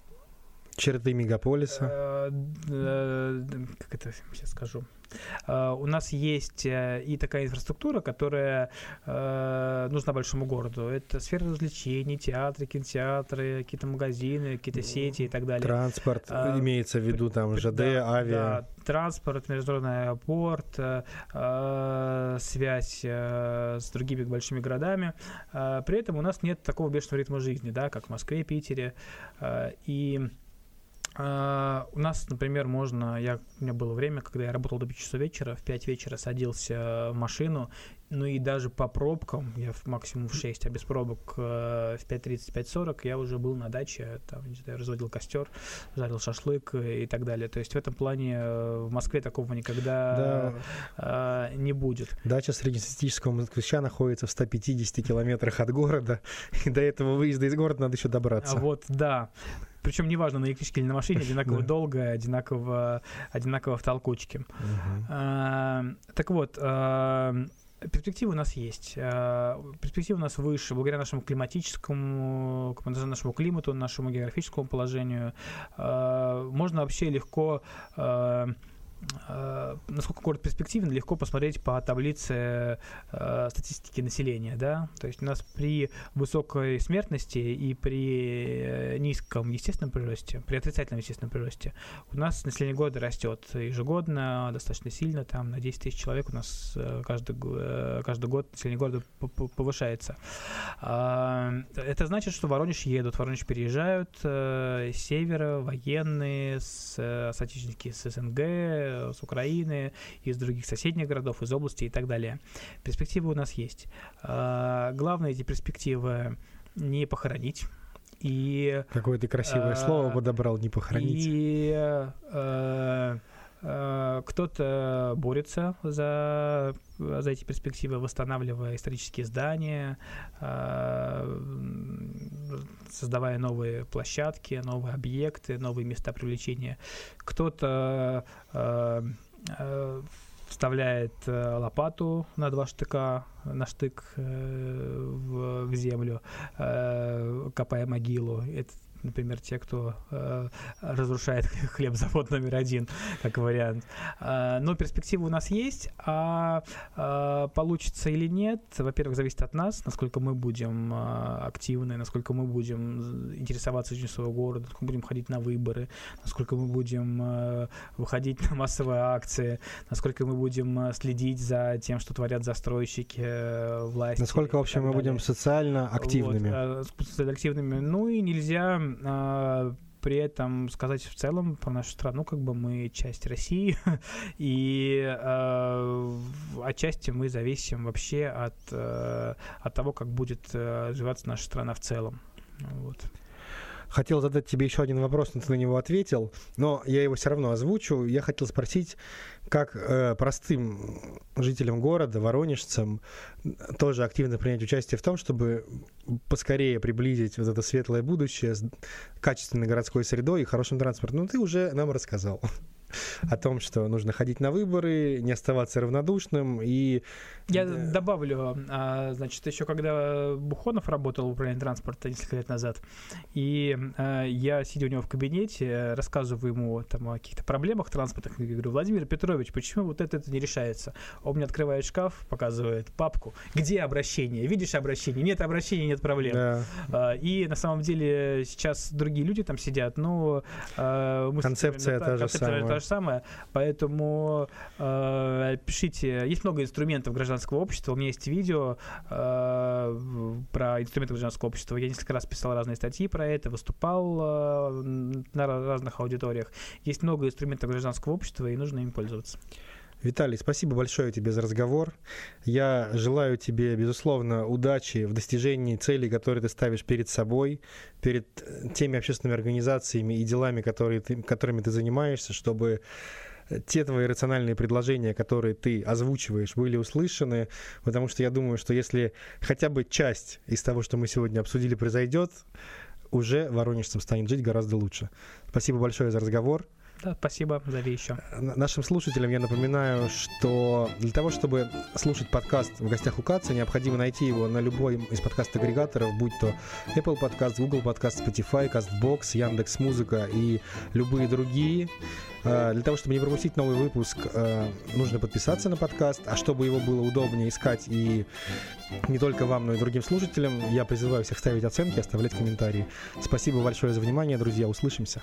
черты мегаполиса. Э, э, как это сейчас скажу? Uh, у нас есть и такая инфраструктура, которая нужна большому городу. Это сфера развлечений, театры, кинотеатры, какие-то магазины, какие-то сети и так далее. Транспорт имеется в виду там ЖД, да, авиа. Да, транспорт, международный аэропорт, связь с другими большими городами. При этом у нас нет такого бешеного ритма жизни, да, как в Москве, Питере. И Uh, у нас, например, можно, я, у меня было время, когда я работал до 5 часов вечера, в 5 вечера садился в машину, ну и даже по пробкам, я в максимум в 6, а без пробок uh, в 5.30, 5.40 я уже был на даче, там, не знаю, разводил костер, жарил шашлык и так далее. То есть в этом плане uh, в Москве такого никогда да. не будет. Дача среднестатистического москвича находится в 150 километрах от города, *laughs* и до этого выезда из города надо еще добраться. Вот, да. Причем неважно, на электричке или на машине, *laughs* одинаково долго, одинаково, одинаково в толкучке. А, так вот, а, перспективы у нас есть. А, перспективы у нас выше, благодаря нашему климатическому, нашему климату, нашему географическому положению. Можно вообще легко Э, насколько город перспективен, легко посмотреть по таблице э, статистики населения, да, то есть у нас при высокой смертности и при э, низком естественном приросте, при отрицательном естественном приросте, у нас население города растет ежегодно, достаточно сильно, там на 10 тысяч человек у нас э, каждый, э, каждый год население города повышается. Э, это значит, что Воронеж едут, Воронеж переезжают э, с севера военные, с, э, соотечественники с СНГ, Э, с Украины, из других соседних городов, из области и так далее. Перспективы у нас есть. А, главное эти перспективы не похоронить. И, Какое ты красивое а, слово подобрал, не похоронить. И а, а, кто-то борется за, за эти перспективы, восстанавливая исторические здания, а, создавая новые площадки, новые объекты, новые места привлечения. Кто-то э, э, вставляет э, лопату на два штыка, на штык в, в землю, копая могилу. Это например, те, кто э, разрушает *laughs* хлебзавод номер один, как вариант. Э, но перспективы у нас есть, а э, получится или нет, во-первых, зависит от нас, насколько мы будем э, активны, насколько мы будем интересоваться жизнью своего города, насколько мы будем ходить на выборы, насколько мы будем э, выходить на массовые акции, насколько мы будем э, следить за тем, что творят застройщики, э, власти. Насколько, в общем, мы будем социально активными. Вот, э, социально активными. Ну и нельзя а, при этом сказать в целом про нашу страну, как бы мы часть России, *laughs* и э, отчасти мы зависим вообще от, э, от того, как будет э, развиваться наша страна в целом. Вот. Хотел задать тебе еще один вопрос, но ты на него ответил, но я его все равно озвучу. Я хотел спросить, как э, простым жителям города, воронежцам, тоже активно принять участие в том, чтобы поскорее приблизить вот это светлое будущее с качественной городской средой и хорошим транспортом. Ну, ты уже нам рассказал о том, что нужно ходить на выборы, не оставаться равнодушным и... Я добавлю, а, значит, еще когда Бухонов работал в управлении транспорта несколько лет назад, и а, я, сидя у него в кабинете, рассказываю ему там, о каких-то проблемах транспортных, и говорю, Владимир Петрович, почему вот это, это не решается? Он мне открывает шкаф, показывает папку, где обращение? Видишь обращение? Нет обращения, нет проблем. Да. А, и на самом деле сейчас другие люди там сидят, но... Мы концепция та же самая то же самое. Поэтому э, пишите. Есть много инструментов гражданского общества. У меня есть видео э, про инструменты гражданского общества. Я несколько раз писал разные статьи про это, выступал э, на разных аудиториях. Есть много инструментов гражданского общества, и нужно им пользоваться. Виталий, спасибо большое тебе за разговор. Я желаю тебе, безусловно, удачи в достижении целей, которые ты ставишь перед собой, перед теми общественными организациями и делами, которые ты, которыми ты занимаешься, чтобы те твои рациональные предложения, которые ты озвучиваешь, были услышаны, потому что я думаю, что если хотя бы часть из того, что мы сегодня обсудили, произойдет, уже воронежцам станет жить гораздо лучше. Спасибо большое за разговор. Да, спасибо, зови еще. Нашим слушателям я напоминаю, что для того, чтобы слушать подкаст в гостях у Каца, необходимо найти его на любой из подкаст-агрегаторов, будь то Apple Podcast, Google Podcast, Spotify, CastBox, Яндекс Музыка и любые другие. А, для того, чтобы не пропустить новый выпуск, а, нужно подписаться на подкаст, а чтобы его было удобнее искать и не только вам, но и другим слушателям, я призываю всех ставить оценки, оставлять комментарии. Спасибо большое за внимание, друзья, услышимся.